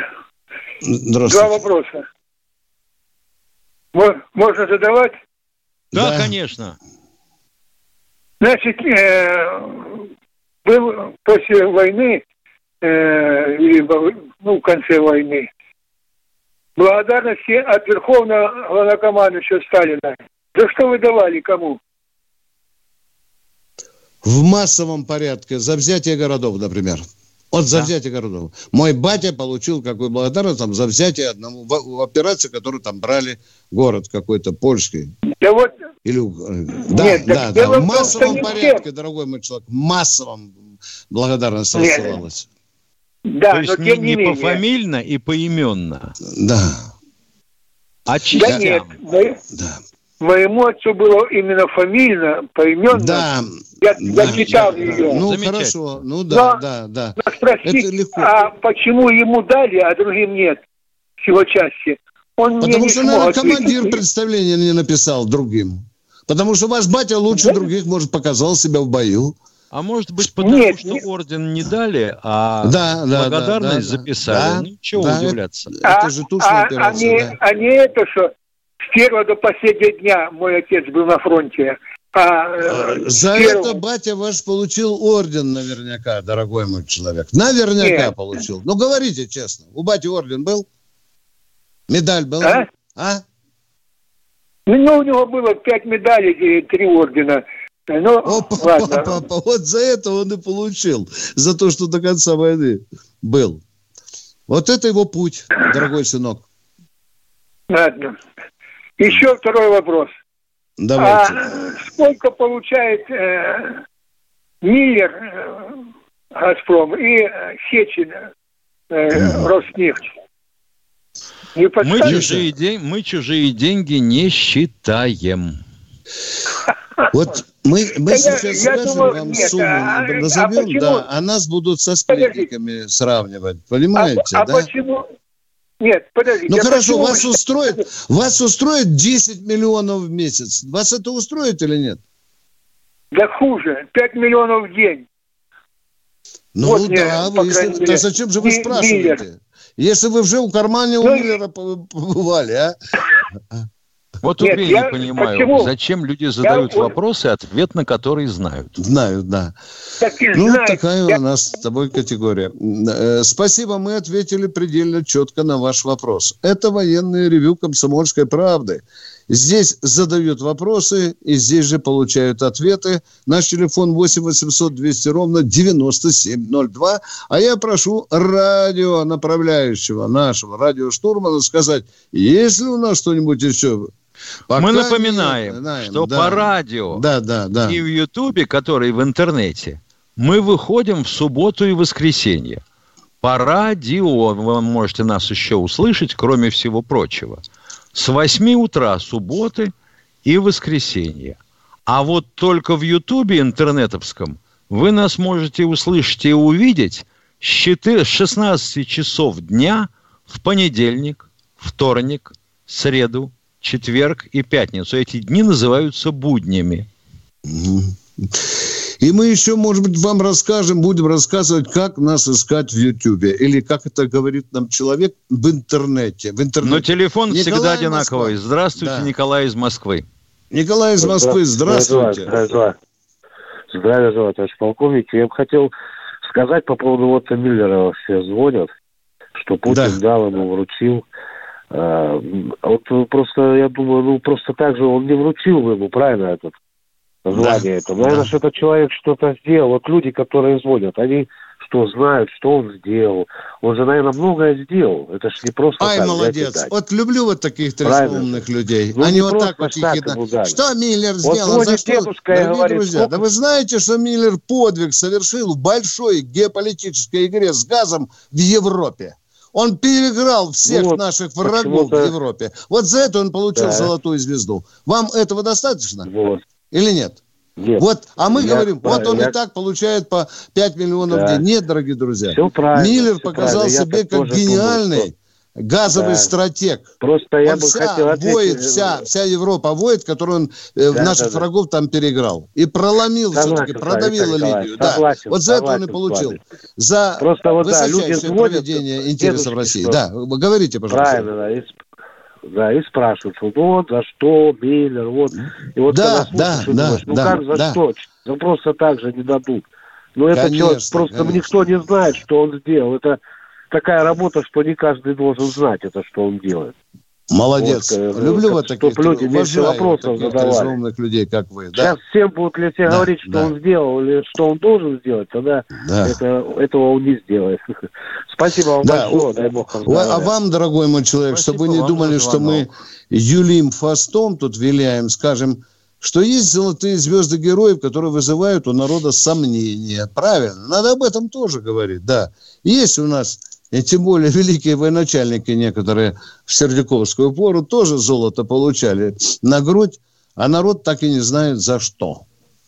[SPEAKER 11] Два вопроса. Можно задавать?
[SPEAKER 3] Да, да. конечно.
[SPEAKER 11] Значит, э, был после войны, э, или ну, в конце войны, благодарности от Верховного главнокомандующего Сталина. За что вы давали кому?
[SPEAKER 2] В массовом порядке, за взятие городов, например. Вот за да. взятие городов. Мой батя получил какую благодарность там, за взятие одного в, в операции, которую там брали город какой-то польский.
[SPEAKER 11] Да вот.
[SPEAKER 2] Или, да, Нет, да, да. В массовом порядке, дорогой мой человек, массовом благодарность рассылалась.
[SPEAKER 3] Да, То есть но тем не, не, не пофамильно и поименно.
[SPEAKER 2] Да.
[SPEAKER 3] А частям.
[SPEAKER 11] Да нет, мы, да. Моему отцу было именно фамильно, поименно.
[SPEAKER 2] Да,
[SPEAKER 11] я, да, я читал я, ее.
[SPEAKER 2] Ну, хорошо. Ну, да, но, да, да.
[SPEAKER 11] Но спросить, Это легко. а почему ему дали, а другим нет? С его части.
[SPEAKER 2] Он Потому что, наверное, командир ответить. представления не написал другим. Потому что ваш батя лучше да? других, может, показал себя в бою.
[SPEAKER 3] А может быть, потому нет, что нет. орден не дали, а да, да, благодарность да, да, записали. Да, ну, чего да, удивляться.
[SPEAKER 11] Это, а, это же тушная а, операция. Они, да. они это, что с первого до последнего дня мой отец был на фронте.
[SPEAKER 2] А, э, За первым... это батя ваш получил орден наверняка, дорогой мой человек. Наверняка Нет. получил. Ну, говорите честно. У бати орден был? Медаль была? А? а?
[SPEAKER 11] Ну, у него было пять медалей и три ордена. Ну,
[SPEAKER 2] опа, ладно. Опа, вот за это он и получил. За то, что до конца войны был. Вот это его путь, дорогой сынок.
[SPEAKER 11] Ладно. Еще второй вопрос.
[SPEAKER 2] Давайте.
[SPEAKER 11] А сколько получает э, Миллер, э, Газпром и э, Сечин, э, Роснефть?
[SPEAKER 3] Не мы, чужие день, мы чужие деньги не считаем.
[SPEAKER 2] Вот мы, мы я, сейчас я скажем думаю, вам нет, сумму, а, назовем, а да, а нас будут со сплетниками сравнивать, понимаете,
[SPEAKER 11] а,
[SPEAKER 2] да?
[SPEAKER 11] А почему,
[SPEAKER 2] Нет, подождите. Ну хорошо, вас устроит, вас устроит 10 миллионов в месяц. Вас это устроит или нет?
[SPEAKER 11] Да хуже. 5 миллионов в день.
[SPEAKER 2] Ну вот да, мне, вы, если, да зачем же вы спрашиваете? Миллер. Если вы уже в кармане у ну, Миллера побывали, а?
[SPEAKER 3] Вот тут Нет, я не понимаю, почему? зачем люди задают я... вопросы, ответ на которые знают.
[SPEAKER 2] Знают, да. Так ну, знаю. такая я... у нас с тобой категория. Э, спасибо, мы ответили предельно четко на ваш вопрос. Это военное ревю «Комсомольской правды». Здесь задают вопросы, и здесь же получают ответы. Наш телефон 8 800 200 ровно 9702. А я прошу радио направляющего нашего радиоштурмана сказать, есть ли у нас что-нибудь еще
[SPEAKER 3] Пока Мы напоминаем, не знаем, что да. по радио
[SPEAKER 2] да, да, да.
[SPEAKER 3] и в Ютубе, который в интернете, мы выходим в субботу и воскресенье. По радио вы можете нас еще услышать, кроме всего прочего. С 8 утра субботы и воскресенье. А вот только в Ютубе интернетовском вы нас можете услышать и увидеть с 16 часов дня в понедельник, вторник, среду, четверг и пятницу. Эти дни называются буднями.
[SPEAKER 2] И мы еще, может быть, вам расскажем, будем рассказывать, как нас искать в Ютьюбе. Или как это говорит нам человек в интернете. В интернете.
[SPEAKER 3] Но телефон Николай всегда одинаковый. Москва. Здравствуйте, да. Николай из Москвы.
[SPEAKER 2] Николай из Москвы, здравствуйте. Здравствуйте.
[SPEAKER 17] Здравия желаю, товарищ полковник. Я бы хотел сказать по поводу вот Миллера все звонят, что Путин да. дал ему, вручил а, вот просто, я думаю, ну просто так же он не вручил ему, правильно, этот звание да. это. Наверное, да. что этот человек что-то сделал. Вот люди, которые звонят, они что знают, что он сделал. Он же, наверное, многое сделал. Это ж не просто
[SPEAKER 2] Ай, так, молодец. Вот люблю вот таких трезвонных людей. Ну, Они вот так вот ехидно. Что Миллер вот сделал? За что? Дорогие говорит, друзья, сколько... да вы знаете, что Миллер подвиг совершил в большой геополитической игре с газом в Европе? Он переиграл всех вот, наших врагов в Европе. Вот за это он получил да. золотую звезду. Вам этого достаточно? Вот. Или нет? Нет. Вот, а мы я, говорим, вот он я... и так получает по 5 миллионов да. в день. Нет, дорогие друзья. Все правильно. Миллер показал правильно. себе как гениальный думаю, газовый да. стратег.
[SPEAKER 17] Просто я он бы вся хотел ответить...
[SPEAKER 2] воет, вся, вся Европа воет, которую он э, да, наших да, врагов там переиграл. И проломил все-таки, продавил Ливию. Да. Вот за это он и получил. За Просто вот, да, люди проведение интересов России. Что? Да, говорите, пожалуйста.
[SPEAKER 17] Правильно, да. Да, и спрашивают, что вот за что, Миллер, вот. И вот
[SPEAKER 2] да, да, да, думаешь,
[SPEAKER 17] ну
[SPEAKER 2] да,
[SPEAKER 17] как за
[SPEAKER 2] да.
[SPEAKER 17] что? Ну просто так же не дадут. Но это человек, просто конечно. никто не знает, что он сделал. Это такая работа, что не каждый должен знать это, что он делает.
[SPEAKER 2] Молодец. Вот, э, Люблю вот таких люди меньше вопросов задавали. умных людей, как вы.
[SPEAKER 17] Да? Сейчас всем будут если да, говорить, что да. он сделал или что он должен сделать, тогда да. это, этого он не сделает. Спасибо вам да. большое, дай бог вам
[SPEAKER 2] А вам, дорогой мой человек, Спасибо чтобы вы не думали, что мы юлим фастом тут виляем, скажем, что есть золотые звезды героев, которые вызывают у народа сомнения. Правильно, надо об этом тоже говорить, да. Есть у нас и тем более великие военачальники некоторые в Сердюковскую пору тоже золото получали на грудь, а народ так и не знает за что.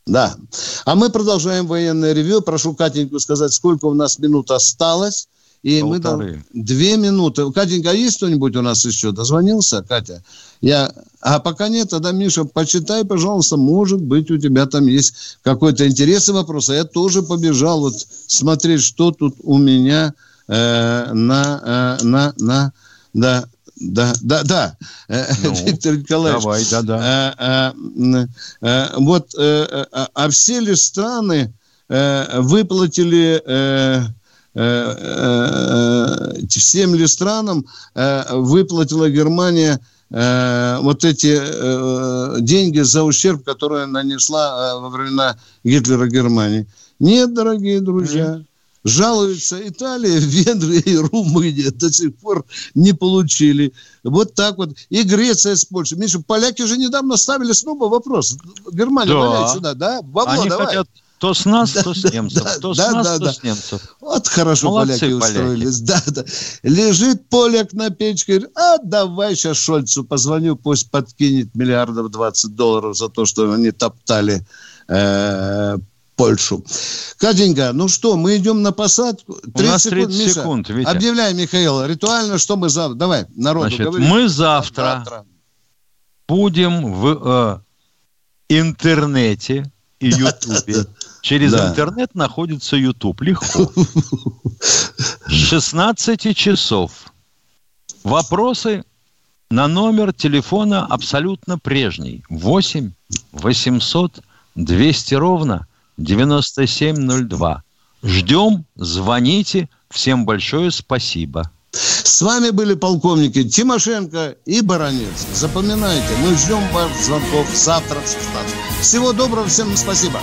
[SPEAKER 2] Да. А мы продолжаем военное ревю. Прошу Катеньку сказать, сколько у нас минут осталось. И Полторы. мы две минуты. Катенька, а есть кто-нибудь у нас еще? Дозвонился, Катя? Я... А пока нет, тогда, Миша, почитай, пожалуйста, может быть, у тебя там есть какой-то интересный вопрос. А я тоже побежал вот смотреть, что тут у меня Э, на, э, на, на, да, да, да, да, ну, Виктор Николаевич. Давай, да, да. Э, вот, а, а все ли страны выплатили всем ли странам выплатила Германия вот эти деньги за ущерб, который нанесла во времена Гитлера Германии. Нет, дорогие друзья, Жалуются Италия, Венгрия и Румыния до сих пор не получили. Вот так вот. И Греция с Польшей. Миша, поляки же недавно ставили снова вопрос. Германия, да. валяй сюда, да?
[SPEAKER 3] Бабло Они давай. хотят то с нас, то с немцев. Да, то с да, нас, да, то да. с немцев.
[SPEAKER 2] Вот хорошо Молодцы, поляки устроились. Поляки. Да, да. Лежит поляк на печке, говорит, а давай сейчас Шольцу позвоню, пусть подкинет миллиардов 20 долларов за то, что они топтали э, Польшу. Катенька, ну что, мы идем на посадку?
[SPEAKER 3] 30 У нас 30 секунд, Миша, секунд Витя.
[SPEAKER 2] Объявляй, Михаил, ритуально, что мы завтра... Давай, народу
[SPEAKER 3] Значит, говори. Мы завтра, завтра будем в э, интернете и ютубе. Через да. интернет находится YouTube. Легко. С 16 часов. Вопросы на номер телефона абсолютно прежний. 8 800 200 ровно 9702. Ждем, звоните. Всем большое спасибо.
[SPEAKER 2] С вами были полковники Тимошенко и Баранец. Запоминайте, мы ждем ваших звонков завтра в 16. Всего доброго, всем спасибо.